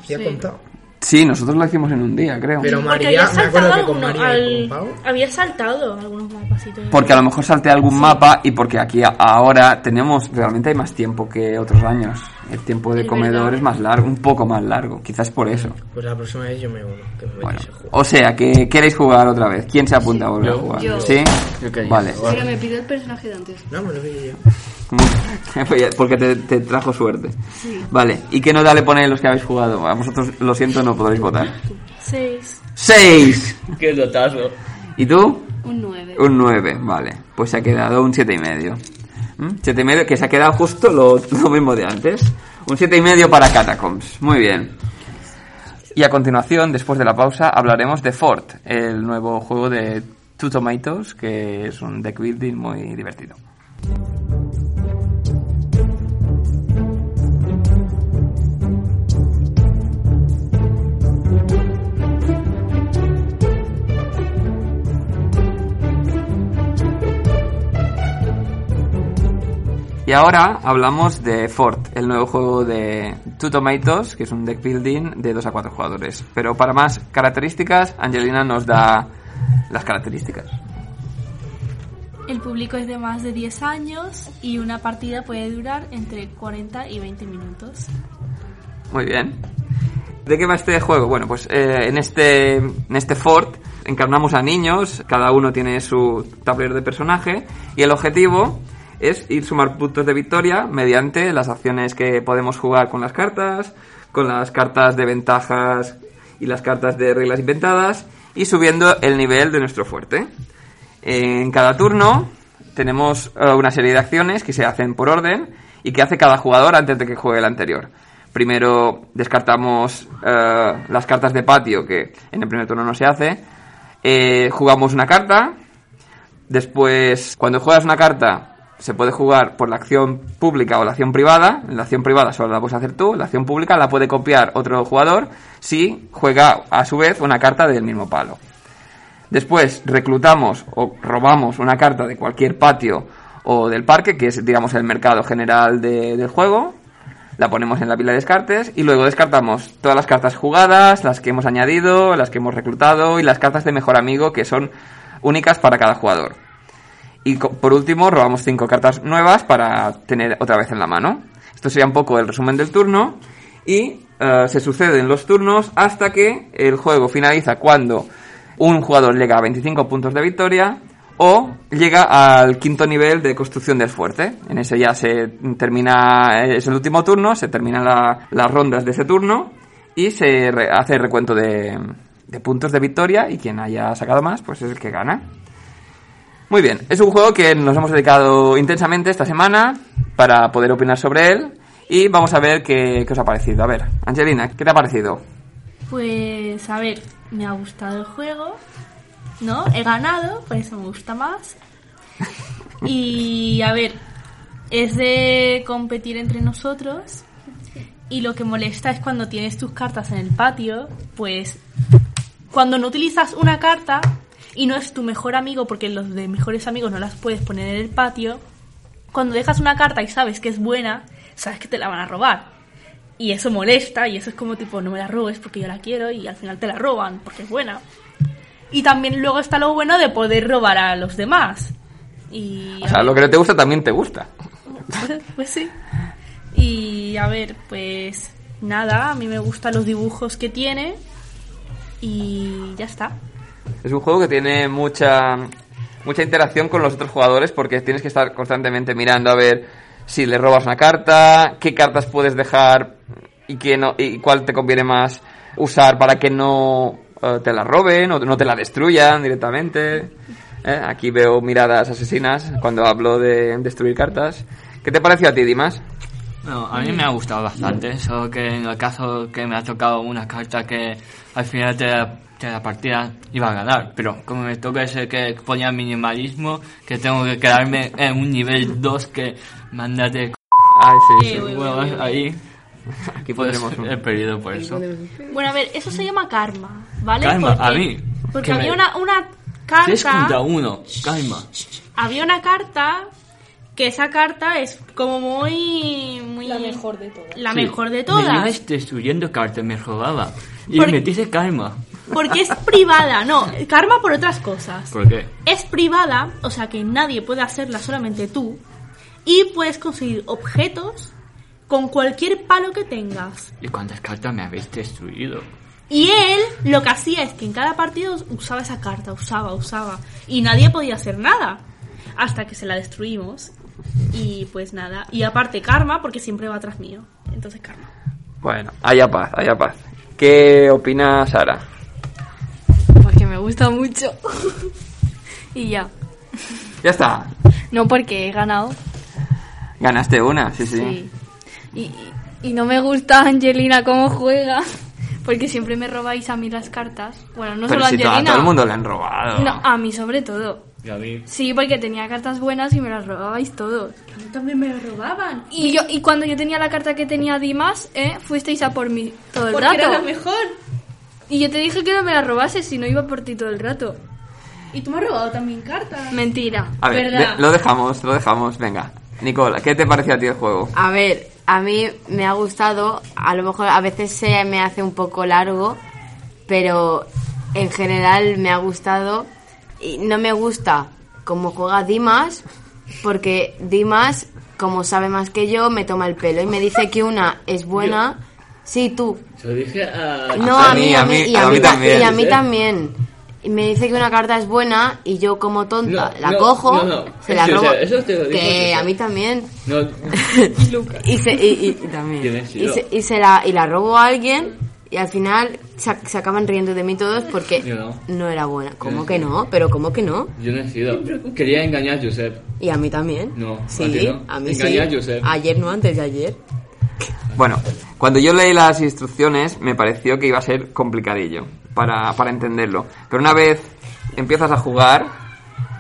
He Sí. contado. Sí, nosotros lo hicimos en un día, creo. Pero María, había me acuerdo saltado que con alguno- María y al- con Pau. Había saltado algunos mapacitos. Porque a lo mejor salté algún mapa y porque aquí a- ahora tenemos, realmente hay más tiempo que otros años. El tiempo de Es comedor verdad. es más largo, un poco más largo, quizás por eso. Pues la próxima vez yo me uno, que me Bueno, metéis el juego. o sea, que queréis jugar otra vez. ¿Quién se apunta a volver a Yo. jugar? Yo. ¿Sí? Yo Vale. Pero me pidió el personaje de antes. No, me lo vi yo. Porque te, te trajo suerte. Sí. Vale, ¿y qué nota le ponéis los que habéis jugado? A vosotros, lo siento, no podréis votar. Seis. ¡Seis! Qué notazo. ¿Y tú? Un 9. Un 9, vale. Pues se ha quedado un siete y medio. ¿Mm? Siete y medio, que se ha quedado justo lo, lo mismo de antes. Un siete y medio para Catacombs. Muy bien. Y a continuación, después de la pausa, hablaremos de Fort, el nuevo juego de Two Tomatoes, que es un deck building muy divertido. Y ahora hablamos de Fort, el nuevo juego de Two Tomatoes, que es un deck building de 2 a 4 jugadores. Pero para más características, Angelina nos da las características. El público es de más de 10 años y una partida puede durar entre 40 y 20 minutos. Muy bien. ¿De qué va este juego? Bueno, pues eh, en este en este Fort encarnamos a niños, cada uno tiene su tablero de personaje y el objetivo es ir sumar puntos de victoria mediante las acciones que podemos jugar con las cartas, con las cartas de ventajas y las cartas de reglas inventadas y subiendo el nivel de nuestro fuerte. En cada turno tenemos eh, una serie de acciones que se hacen por orden y que hace cada jugador antes de que juegue el anterior. Primero descartamos eh, las cartas de patio, que en el primer turno no se hace. Eh, jugamos una carta. Después, cuando juegas una carta, se puede jugar por la acción pública o la acción privada. La acción privada solo la puedes hacer tú. La acción pública la puede copiar otro jugador si juega a su vez una carta del mismo palo. Después reclutamos o robamos una carta de cualquier patio o del parque, que es digamos el mercado general de- del juego. La ponemos en la pila de descartes y luego descartamos todas las cartas jugadas, las que hemos añadido, las que hemos reclutado y las cartas de mejor amigo que son únicas para cada jugador. Y por último, robamos cinco cartas nuevas para tener otra vez en la mano. Esto sería un poco el resumen del turno. Y eh, se suceden los turnos hasta que el juego finaliza cuando un jugador llega a 25 puntos de victoria o llega al quinto nivel de construcción del fuerte. En ese ya se termina, es el último turno, se terminan la- las rondas de ese turno y se hace recuento de, de puntos de victoria y quien haya sacado más, pues es el que gana. Muy bien, es un juego que nos hemos dedicado intensamente esta semana para poder opinar sobre él y vamos a ver qué, qué os ha parecido. A ver, Angelina, ¿qué te ha parecido? Pues a ver, me ha gustado el juego, ¿no? He ganado, por eso me gusta más. Y a ver, es de competir entre nosotros. Y lo que molesta es cuando tienes tus cartas en el patio, pues cuando no utilizas una carta y no es tu mejor amigo, porque los de mejores amigos no las puedes poner en el patio, cuando dejas una carta y sabes que es buena, sabes que te la van a robar. Y eso molesta, y eso es como tipo, no me la robes porque yo la quiero, y al final te la roban porque es buena. Y también luego está lo bueno de poder robar a los demás. Y O sea, lo que no te gusta también te gusta. pues, pues sí. Y a ver, pues nada, a mí me gustan los dibujos que tiene y ya está. Es un juego que tiene mucha mucha interacción con los otros jugadores porque tienes que estar constantemente mirando a ver si le robas una carta, qué cartas puedes dejar y qué no y cuál te conviene más usar para que no eh, te la roben o no te la destruyan directamente. Eh, Aquí veo miradas asesinas cuando hablo de destruir cartas. ¿Qué te pareció a ti, Dimas? No, a mí me ha gustado bastante, solo que en el caso que me ha tocado una carta que al final de de la partida iba a ganar, pero como me toca ese que ponía minimalismo, que tengo que quedarme en un nivel 2 que mándate... Ay, sí, sí. Bueno, uy, uy, uy. ahí Aquí pues, pondremos un- he perdido por eso. Bueno, a ver, eso se llama karma, ¿vale? Porque, a mí. Porque que había me- una, una 3 contra carta. 1, calma. Había una carta que esa carta es como muy. muy La mejor de todas. La Sí, mejor de Me todas. ibas destruyendo cartas, me robaba. Y Por- me dice calma. Porque es privada, no, karma por otras cosas. ¿Por qué? Es privada, o sea que nadie puede hacerla, solamente tú. Y puedes conseguir objetos con cualquier palo que tengas. ¿Y cuántas cartas me habéis destruido? Y él lo que hacía es que en cada partido usaba esa carta, usaba, usaba. Y nadie podía hacer nada. Hasta que se la destruimos. Y pues nada. Y aparte karma, porque siempre va atrás mío. Entonces karma. Bueno, haya paz, haya paz. ¿Qué opina Sara? Me gusta mucho. y ya. Ya está. No porque he ganado. Ganaste una, sí, sí. Sí. Y, y- y no me gusta Angelina cómo juega. Porque siempre me robáis a mí las cartas. Bueno, no Pero solo si to- a Angelina. todo el mundo le han robado. No, a mí sobre todo. Ya vi. Sí, porque tenía cartas buenas y me las robabais todos. A mí también me lo robaban. Y yo y cuando yo tenía la carta que tenía Dimas, ¿eh? fuisteis a por mí todo el Porque rato. era la mejor. Y yo te dije que no me la robases si no iba por ti todo el rato. Y tú me has robado también cartas. Mentira. A ver, ¿Verdad? de- lo dejamos, lo dejamos. Venga. Nicola, ¿qué te pareció a ti el juego? A ver, a mí me ha gustado, a lo mejor a veces se me hace un poco largo, pero en general me ha gustado. Y no me gusta cómo juega Dimas, porque Dimas, como sabe más que yo, me toma el pelo y me dice que una es buena. Sí, tú. Se lo dije a... No, a mí, a mí, y a mí, ta- y a mí también. Y me dice que una carta es buena y yo como tonta No, la no, cojo, no, no. se la Sí, o robo. sea, eso te lo digo, que a mí también. No, Y se, y, y- también. Y se, y se la, y la robo a alguien y al final se, se acaban riendo de mí todos porque no. no era buena. ¿Cómo que no? ¿Pero cómo que no? yo no he sido. Quería engañar a Josep. Y a mí también. No, a Sí, ti no. a mí Engañé a sí. Josep. Ayer no, antes de ayer. Bueno, cuando yo leí las instrucciones me pareció que iba a ser complicadillo para, para entenderlo. Pero una vez empiezas a jugar,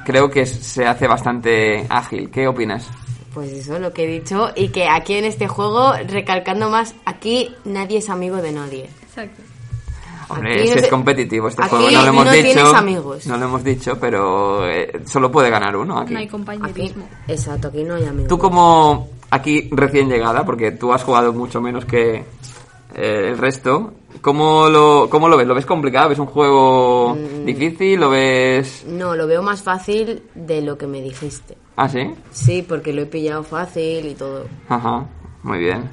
creo que se hace bastante ágil. ¿Qué opinas? Pues eso, lo que he dicho. Y que aquí en este juego, recalcando más, aquí nadie es amigo de nadie. Exacto. Hombre, Aquí ese no es competitivo este aquí juego, no lo hemos no dicho. amigos. No lo hemos dicho, pero eh, solo puede ganar uno aquí. No hay compañerismo. Exacto, aquí no hay amigos. Tú como aquí recién llegada, porque tú has jugado mucho menos que eh, el resto, ¿cómo lo, ¿cómo lo ves? ¿Lo ves complicado? ¿Ves un juego Mm. difícil? ¿Lo ves...? No, lo veo más fácil de lo que me dijiste. Ah, sí. Sí, porque lo he pillado fácil y todo. Ajá, muy bien.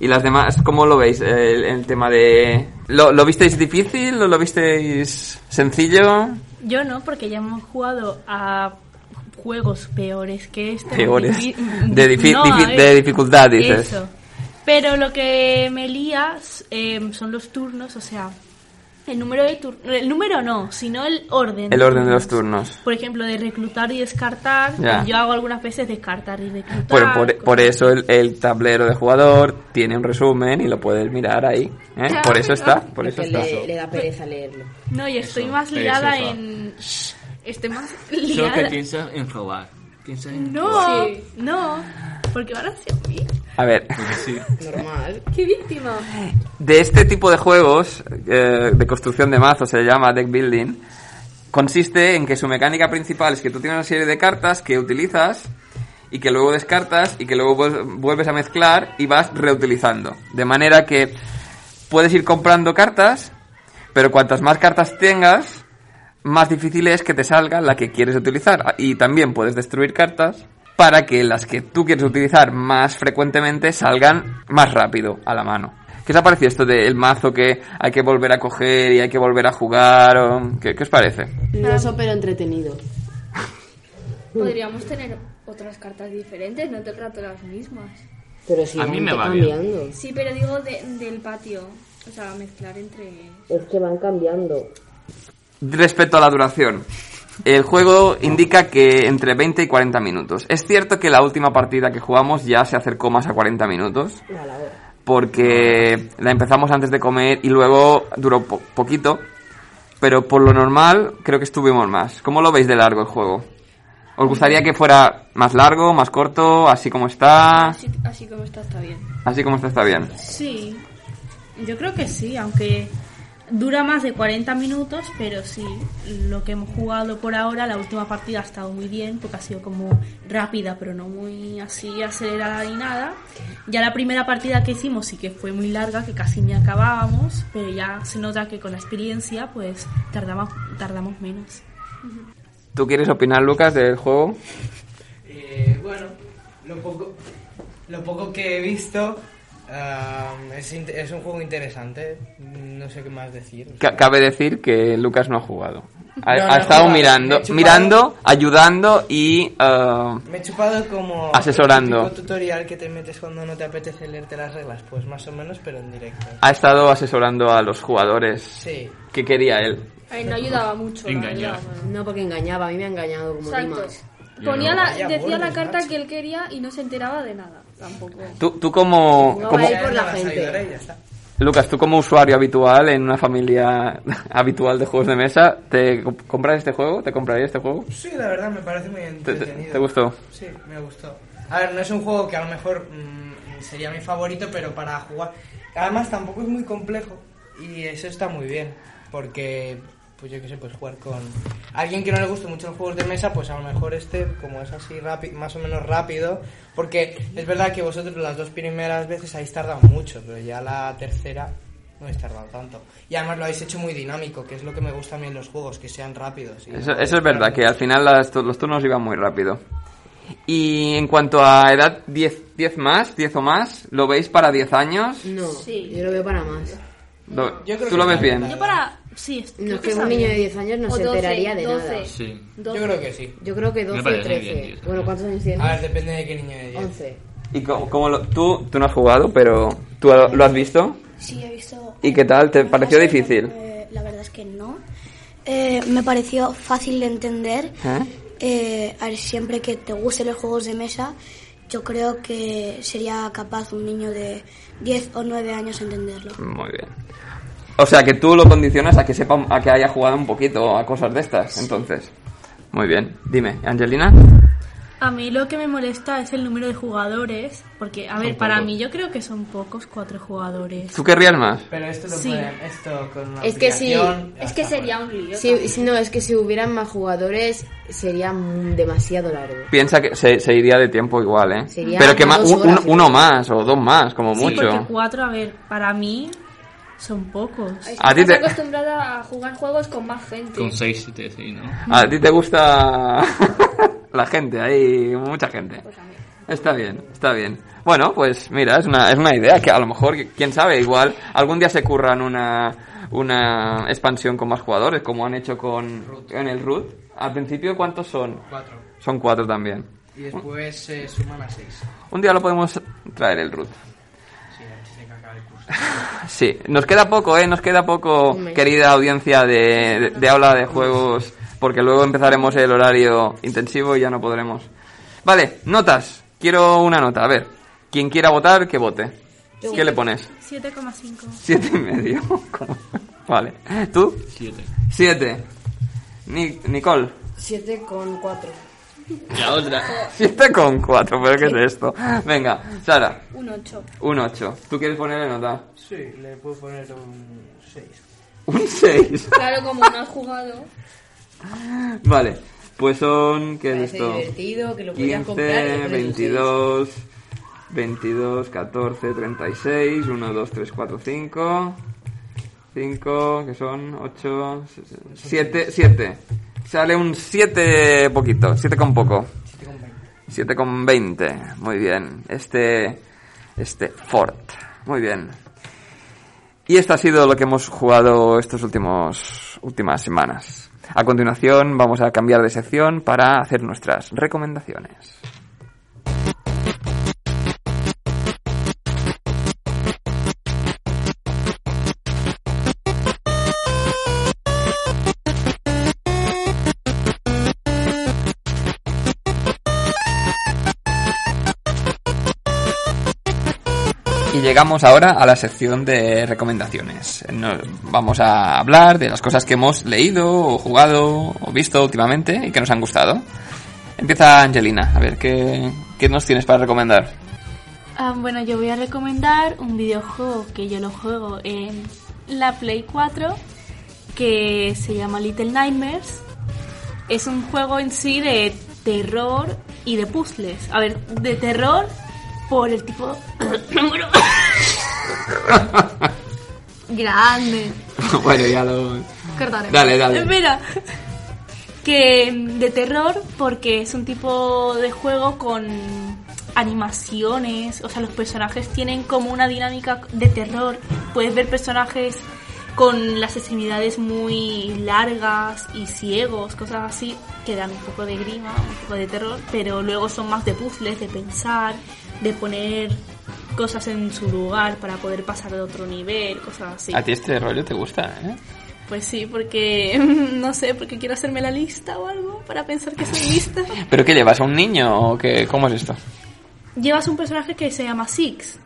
¿Y las demás, cómo lo veis? El, el tema de... ¿Lo, ¿Lo visteis difícil? ¿Lo, lo visteis sencillo? Yo no, porque ya hemos jugado a juegos peores que este. Peores. De, difi- No, difi- a ver, de dificultad, dices. Eso. Pero lo que me lía eh, son los turnos, o sea, el número de turnos. El número no, sino el orden. El orden de los turnos. Por ejemplo, de reclutar y descartar. Ya. pues yo hago algunas veces descartar y reclutar. Bueno, por, por eso el, el tablero de jugador tiene un resumen y lo puedes mirar ahí. ¿eh? Por eso está, por eso está. le, le da pereza leerlo. No, y estoy más eso. en. Shh, Estoy más Solo que liada. piensa en robar. Piensa en No, robar. no, porque van hacia mí. A ver, sí. Normal. ¡Qué víctima! de este tipo de juegos, eh, de construcción de mazos, se llama deck building, consiste en que su mecánica principal es que tú tienes una serie de cartas que utilizas y que luego descartas y que luego vuel- vuelves a mezclar y vas reutilizando. De manera que puedes ir comprando cartas, pero cuantas más cartas tengas, más difícil es que te salga la que quieres utilizar. Y también puedes destruir cartas para que las que tú quieres utilizar más frecuentemente salgan más rápido a la mano. ¿Qué os ha parecido esto del mazo que hay que volver a coger y hay que volver a jugar? o- ¿Qué, qué os parece? Lioso pero entretenido. Podríamos tener otras cartas diferentes, no todo el rato las mismas. Pero si A mí van me va bien. cambiando. Sí, pero digo de- del patio. O sea, mezclar entre... Es que van cambiando. Respecto a la duración, el juego indica que entre 20 y 40 minutos. Es cierto que la última partida que jugamos ya se acercó más a 40 minutos, porque la empezamos antes de comer y luego duró po- poquito, pero por lo normal creo que estuvimos más. ¿Cómo lo veis de largo el juego? ¿Os gustaría que fuera más largo, más corto, así como está? Así, así como está, está bien. Así como está, está bien. Sí, yo creo que sí, aunque dura más de 40 minutos, pero sí, lo que hemos jugado por ahora, la última partida ha estado muy bien, porque ha sido como rápida, pero no muy así acelerada ni nada. Ya la primera partida que hicimos sí que fue muy larga, que casi ni acabábamos, pero ya se nota que con la experiencia pues tardamos, tardamos menos. ¿Tú quieres opinar, Lucas, del juego? Eh, bueno, lo poco, lo poco que he visto um, es, es un juego interesante. No sé qué más decir. Ca- Cabe decir que Lucas no ha jugado. Ha, No, ha no he estado jugado, mirando, me he chupado- mirando, ayudando y eh, Me he chupado como Asesorando. el tutorial que te metes cuando no te apetece leerte las reglas, pues más o menos, pero en directo. ha estado asesorando a los jugadores. Sí. ¿Qué quería él? Ay, no ayudaba mucho. verdad. No, porque engañaba, a mí me ha engañado como. Ponía no. la, decía la carta que él quería y no se enteraba de nada. Tampoco. Tú, tú como, Jugaba como por la gente. Lucas, tú como usuario habitual en una familia habitual de juegos de mesa, ¿te comp- compras este juego? ¿Te comprarías este juego? Sí, la verdad me parece muy ¿Te, entretenido. te- te gustó? Sí, me gustó. A ver, no es un juego que a lo mejor mm, sería mi favorito, pero para jugar... Además tampoco es muy complejo y eso está muy bien, porque, pues yo qué sé, pues jugar con alguien que no le guste mucho los juegos de mesa, pues a lo mejor este, como es así rápido, más o menos rápido, porque es verdad que vosotros las dos primeras veces habéis tardado mucho, pero ya la tercera no habéis tardado tanto. Y además lo habéis hecho muy dinámico, que es lo que me gusta a mí en los juegos, que sean rápidos. y Eso, no- eso es verdad, que al final las- los turnos iban muy rápido. Y en cuanto a edad 10, 10 más, 10 o más, ¿lo veis para 10 años? No, yo lo veo para más. Lo- Yo creo ¿Tú que lo ves bien? Yo para... Sí, es- No, que está un niño de 10 años no O se 12, enteraría de 12. nada. Sí. Yo creo que sí. Yo creo que 12 parece 13. bien, bueno, ¿cuántos años tienes? A ver, depende de qué niño de 10. 11. ¿Y cómo, cómo lo, tú, tú no has jugado, pero tú lo, has visto? Sí, he visto. ¿Y qué tal? ¿Te pareció difícil? Eh, la verdad es que no. Eh, me pareció fácil de entender. ¿Eh? Eh, a ver, siempre que te gusten los juegos de mesa, yo creo que sería capaz un niño de 10 o 9 años entenderlo. Muy bien. O sea que tú lo condicionas a que sepa, a que haya jugado un poquito a cosas de estas, entonces. Muy bien. Dime, Angelina. A mí lo que me molesta es el número de jugadores, porque, a Son ver, para mí yo creo que son pocos cuatro jugadores. ¿Tú querrías más? Pero esto lo Sí. pueden, esto con una Es que sí. Es que sería un lío. Sí, no, es que si hubieran más jugadores sería demasiado largo. Piensa que se, se iría de tiempo igual, ¿eh? Sería Pero que más un- uno más o dos más, como Sí, mucho. porque cuatro, a ver, para mí son pocos. A ti Estás te- acostumbrada a jugar juegos con más gente. Con 6, 7, sí, ¿no? A ti te gusta la gente, hay mucha gente. Está bien, está bien. Bueno, pues mira, es una, es una idea que a lo mejor, quién sabe, igual algún día se curran una, una expansión con más jugadores, como han hecho con en el Root. Al principio, ¿cuántos son? Cuatro. Son cuatro también. Y después se suman a 6. Un día lo podemos traer el Root. Sí, antes de que acabe el curso. Sí, nos queda poco, ¿eh? Nos queda poco, querida audiencia de, de, de aula de juegos, porque luego empezaremos el horario intensivo y ya no podremos. Vale, notas. Quiero una nota. A ver, quien quiera votar, que vote. ¿Qué le pones? 7,5. Siete y medio. ¿Cómo? Vale. ¿Tú? 7. Siete. Ni- Nicole. 7 con 4. La otra. Siete con cuatro, pero ¿qué es esto? Venga, Sara. Un 8. Un ocho. ¿Tú quieres ponerle nota? Sí, le puedo poner un 6. Un seis. Claro, como no has jugado. Vale, pues son, ¿qué es Parece esto? divertido, que lo podrías 15, comprar y le pones un 22, 22, 14, 36, 1, 2, 3, 4, 5, 5, que son 8, 7, 7. Sale un 7 poquito, 7 con poco. 7 con 20, muy bien. Este, este Ford, muy bien. Y esto ha sido lo que hemos jugado últimos últimas semanas. A continuación vamos a cambiar de sección para hacer nuestras recomendaciones. Y llegamos ahora a la sección de recomendaciones. No- vamos a hablar de las cosas que hemos leído o jugado o visto últimamente y que nos han gustado. Empieza Angelina, a ver, ¿qué, qué nos tienes para recomendar? Ah, bueno, yo voy a recomendar un videojuego que yo lo juego en la Play 4 que se llama Little Nightmares. Es un juego en sí de terror y de puzzles. A ver, de terror por el tipo... Bueno. Grande. bueno, ya lo... Cortaré. Dale, dale. Espera. Que mm, de terror porque es un tipo de juego con animaciones, o sea, los personajes tienen como una dinámica de terror. Puedes ver personajes con las extremidades muy largas y ciegos, cosas así, que dan un poco de grima, un poco de terror, pero luego son más de puzzles, de pensar, de poner cosas en su lugar para poder pasar de otro nivel, cosas así. A ti este rollo te gusta, ¿eh? Pues sí, porque no sé, porque quiero hacerme la lista o algo para pensar que soy lista. ¿Pero qué llevas? ¿A un niño o qué? ¿Cómo es esto? Llevas un personaje que se llama Six,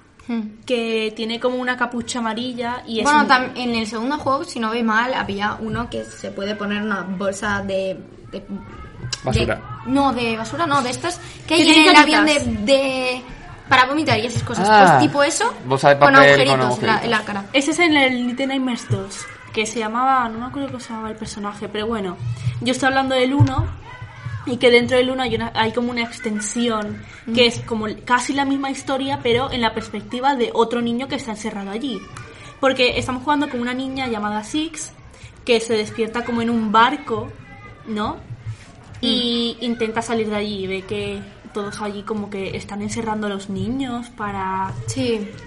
que tiene como una capucha amarilla y es Bueno, un- en el segundo juego, si no ve mal, había uno que se puede poner una bolsa de... de- Basura. de- no, de basura, no, de estas que hay en el avión de, de- para vomitar y esas cosas. Ah, pues tipo eso, bolsa de con agujeritos, en, la, agujeritos. en la cara. Ese es en el Little Nightmares 2, que se llamaba, no me acuerdo cómo se llamaba el personaje, pero bueno, yo estoy hablando del 1 y que dentro del 1 hay, una- hay como una extensión que es como casi la misma historia, pero en la perspectiva de otro niño que está encerrado allí. Porque estamos jugando con una niña llamada Six que se despierta como en un barco, ¿no? Y intenta salir de allí y ve que todos allí como que están encerrando a los niños para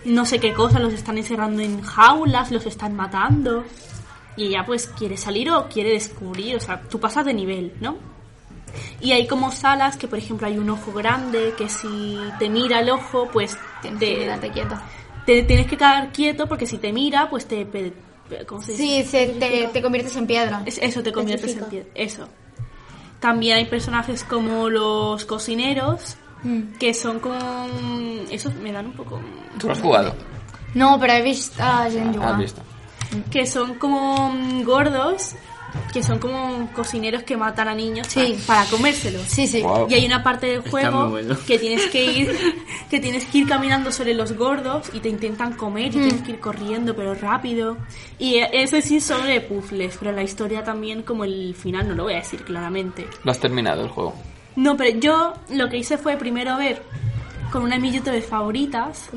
no sé qué cosa, los están encerrando en jaulas, los están matando. Y ella pues quiere salir o quiere descubrir, o sea, tú pasas de nivel, ¿no? Y hay como salas que, por ejemplo, hay un ojo grande que si te mira el ojo, pues Tienes te, que quedarte quieto. te tienes que quedar quieto porque si te mira, pues te... ¿Cómo se dice? Sí, se- te, te conviertes en piedra. Es- eso, te conviertes en piedra. Eso. También hay personajes como los cocineros, Mm. que son con... Esos me dan un poco... ¿Tú lo has jugado? No, pero he visto a Jen jugar. ¿Has visto? Que son como mm, gordos, que son como cocineros que matan a niños Sí. para, para comérselos. Sí, sí. Y hay una parte del juego bueno. que tienes que ir que tienes que ir caminando sobre los gordos y te intentan comer y Mm. tienes que ir corriendo pero rápido. Y eh, eso sí son de puzzles, pero la historia también como el final no lo voy a decir claramente. Lo has terminado el juego. No, pero yo lo que hice fue primero ver con una de mis youtubers favoritas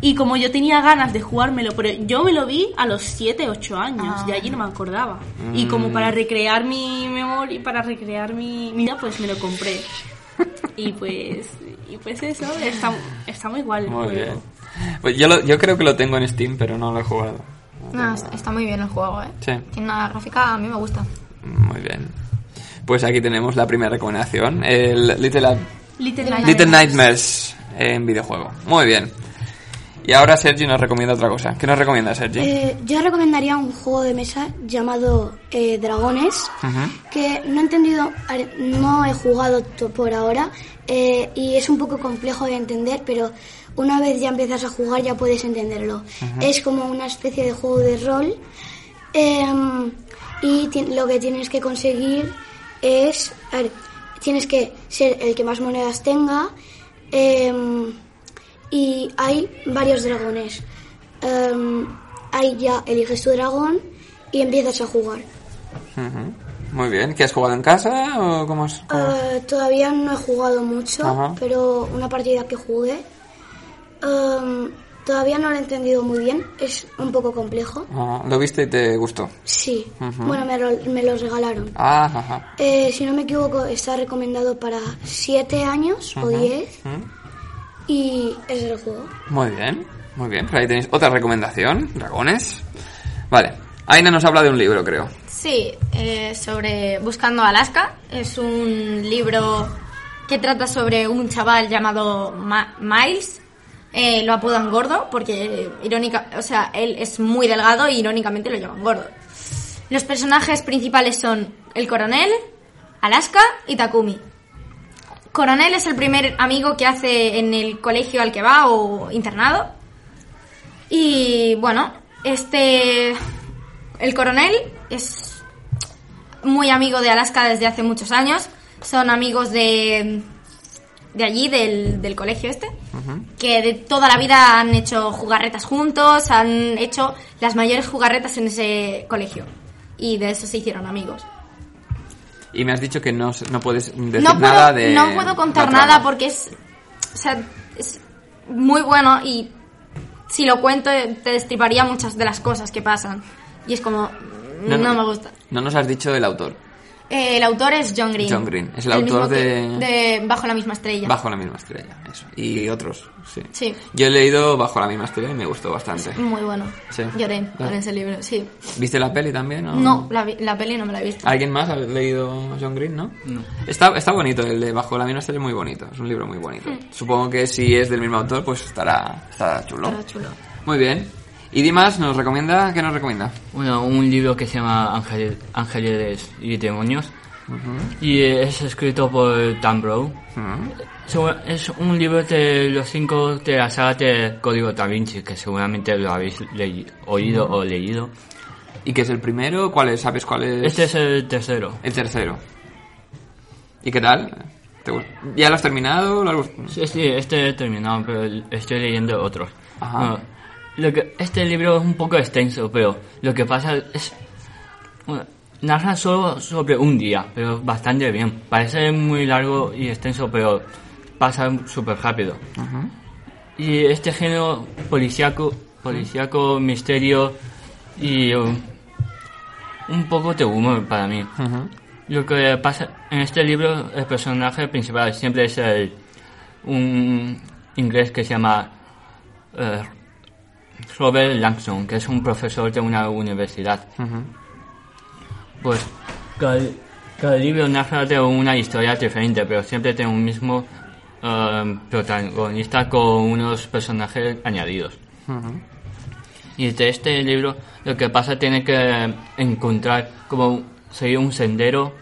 y como yo tenía ganas de jugármelo, pero yo me lo vi a los 7, 8 años, Ah. de allí no me acordaba. Y como para recrear mi memoria, para recrear mi vida, pues me lo compré. Y pues, y pues eso, está, está muy igual el Muy juego. bien. Pues yo, lo- yo creo que lo tengo en Steam, pero no lo he jugado. No, está, está muy bien el juego, ¿eh? Sí, Tiene una gráfica, a mí me gusta. muy bien. Pues aquí tenemos la primera recomendación, el Little, Little Little Nightmares. Nightmares en videojuego. Muy bien. Y ahora Sergi nos recomienda otra cosa. ¿Qué nos recomienda Sergi? Eh, yo recomendaría un juego de mesa llamado eh, Dragones, Ujú. que no he entendido, no he jugado por ahora eh, y es un poco complejo de entender, pero una vez ya empiezas a jugar ya puedes entenderlo. Ujú. Es como una especie de juego de rol em, y lo que tienes que conseguir es, a ver, tienes que ser el que más monedas tenga em, y hay varios dragones. Em, ahí ya eliges tu dragón y empiezas a jugar. Muy bien. ¿Qué has jugado en casa o cómo cómo? Eh, todavía no he jugado mucho, pero una partida que jugué em, todavía no lo he entendido muy bien. Es un poco complejo. Ah, ¿Lo viste y te gustó? Sí. Ujú. Bueno, me, lo- me los regalaron. Ah, ajá. Eh, si no me equivoco, está recomendado para 7 años o Ujú. 10 Ujú. y ese es el juego. Muy bien, muy bien. Pues ahí tenéis otra recomendación, dragones. Vale. Aina nos habla de un libro, creo. Sí, eh, sobre Buscando Alaska. Es un libro que trata sobre un chaval llamado Ma- Miles. Eh, lo apodan gordo porque, irónica, o sea, él es muy delgado y irónicamente lo llaman gordo. Los personajes principales son el coronel, Alaska y Takumi. Coronel es el primer amigo que hace en el colegio al que va o internado. Y bueno, este. El coronel es muy amigo de Alaska desde hace muchos años. Son amigos de. de allí, del, del colegio este. Que de toda la vida han hecho jugarretas juntos, han hecho las mayores jugarretas en ese colegio. Y de eso se hicieron amigos. Y me has dicho que no, no puedes decir no puedo, nada de. no puedo contar nada porque es, o sea, es muy bueno y si lo cuento te destriparía muchas de las cosas que pasan. Y es como, no, No, no. me gusta. No nos has dicho el autor. Eh, el autor es John Green. John Green, es el autor de- de Bajo la misma estrella. Bajo la misma estrella, eso. Y otros, sí. Sí. Yo he leído Bajo la misma estrella y me gustó bastante. Muy bueno. Sí. Lloré con Ah. ese libro, sí. ¿Viste la peli también? o- No, la, vi- la peli no me la he visto. ¿Alguien más ha leído John Green, no? Está, está bonito, el de Bajo la misma estrella es muy bonito, es un libro muy bonito. Hmm. Supongo que si es del mismo autor, pues estará, estará chulo. Estará chulo. Muy bien. ¿Y Dimas nos recomienda? ¿Qué nos recomienda? Bueno, un libro que se llama Ángel- Ángeles y Demonios. Y es escrito por Dan Brown. So- Es un libro de los cinco de la saga de Código Da Vinci, que seguramente lo habéis oído o leído. ¿Y qué es el primero? ¿Cuál es? ¿Sabes cuál es? Este es el tercero. El tercero. ¿Y qué tal? ¿Te gust- ¿Ya lo has terminado? ¿Lo has Sí, sí, este he terminado, pero estoy leyendo otros. Ajá. Bueno, lo que, este libro es un poco extenso, pero lo que pasa es... bueno, narra solo sobre un día, pero bastante bien. Parece muy largo y extenso, pero pasa súper rápido. Y este género policíaco, policíaco, misterio y um, un poco de humor para mí. Lo que pasa en este libro, el personaje principal siempre es el, un inglés que se llama eh, Robert Langson, que es un profesor de una universidad. Pues cada, cada libro narra de una historia diferente, pero siempre tiene un mismo eh, protagonista con unos personajes añadidos. Y de este libro lo que pasa tiene que encontrar como seguir un sendero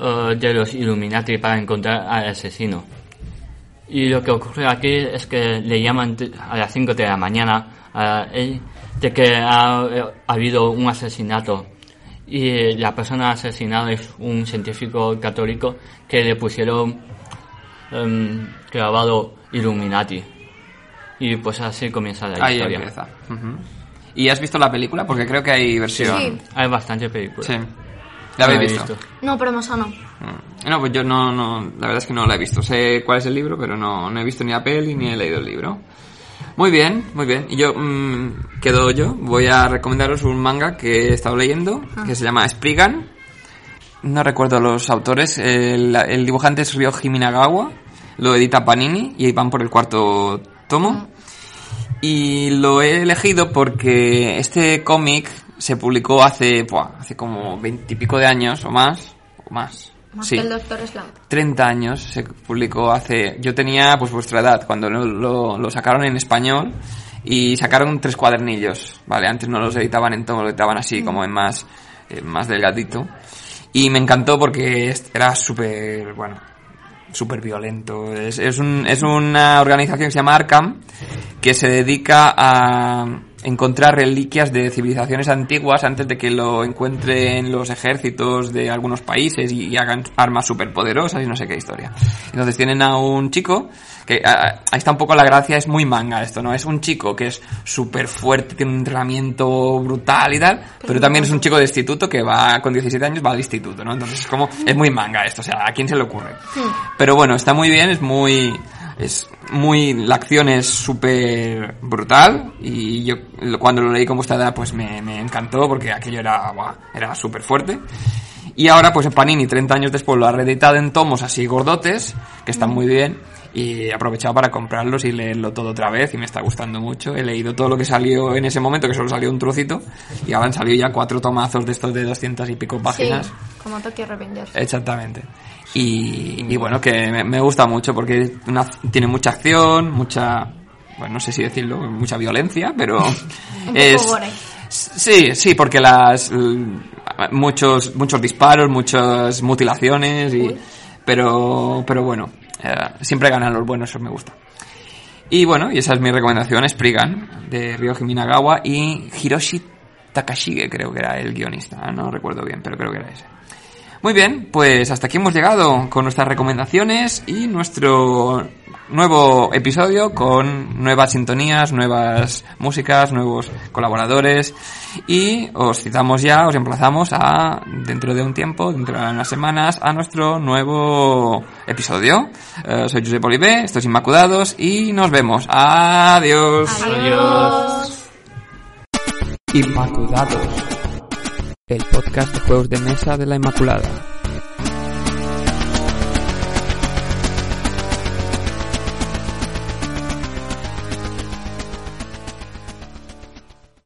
eh, de los Illuminati para encontrar al asesino. Y lo que ocurre aquí es que le llaman a las 5 de la mañana de que ha, eh, habido un asesinato. Y la persona asesinada es un científico católico que le pusieron em, grabado Illuminati. Y pues así comienza la Ahí historia. empieza. Ujú. ¿Y has visto la película? Porque creo que hay versión. Sí. Hay bastante películas. Sí. ¿La habéis he visto? No, pero más o no. Mm. No, pues yo no, no, la verdad es que no la he visto. Sé cuál es el libro, pero no, no he visto ni la peli ni he leído el libro. Muy bien, muy bien. Y yo, mm, quedo yo, voy a recomendaros un manga que he estado leyendo, que se llama Spriggan. No recuerdo los autores, el, el dibujante es Ryoji Minagawa, lo edita Panini y van por el cuarto tomo. Y lo he elegido porque este cómic se publicó hace, buah, hace como veintipico de años o más, o más. Más Sí. que el Doctor Slump. 30 años se publicó hace... Yo tenía pues vuestra edad cuando lo, lo- lo sacaron en español y sacaron tres cuadernillos, ¿vale? Antes no los editaban en todo, lo editaban así como en más, eh, más delgadito. Y me encantó porque era súper, bueno, súper violento. Es, es, un- es una organización que se llama Arkham que se dedica a encontrar reliquias de civilizaciones antiguas antes de que lo encuentren los ejércitos de algunos países y, y hagan armas superpoderosas y no sé qué historia. Entonces tienen a un chico que ah, ahí está un poco la gracia, es muy manga esto, ¿no? Es un chico que es súper fuerte, tiene un entrenamiento brutal y tal, pero también es un chico de instituto que va con 17 años va al instituto, ¿no? Entonces es como es muy manga esto, o sea, ¿a quién se le ocurre? Pero bueno, está muy bien, es muy es muy la acción es súper brutal y yo cuando lo leí con vuestra edad pues me, me encantó porque aquello era buah, era súper fuerte y ahora pues en Panini 30 años después lo ha reeditado en tomos así gordotes que están muy bien y he aprovechado para comprarlos y leerlo todo otra vez y me está gustando mucho he leído todo lo que salió en ese momento que solo salió un trocito y ahora han salido ya cuatro tomazos de estos de 200 y pico páginas Sí, como Tokyo Revengers. Exactamente. Y, y bueno, que me, me gusta mucho porque una- tiene mucha acción, mucha, bueno, no sé si decirlo, mucha violencia, pero es... Sí, sí, porque las muchos muchos disparos, muchas mutilaciones y pero pero bueno, eh, siempre ganan los buenos, eso me gusta. Y bueno, y esa es mi recomendación, Spriggan, de Ryoji Minagawa y Hiroshi Takashige, creo que era el guionista, no recuerdo bien, pero creo que era ese. Muy bien, pues hasta aquí hemos llegado con nuestras recomendaciones y nuestro nuevo episodio con nuevas sintonías, nuevas músicas, nuevos colaboradores y os citamos ya, os emplazamos a dentro de un tiempo, dentro de unas semanas, a nuestro nuevo episodio. Eh, soy Josep Olivé, esto es Inmaculados y nos vemos. Adiós. Adiós. Inmaculados. El podcast de juegos de mesa de la Inmaculada.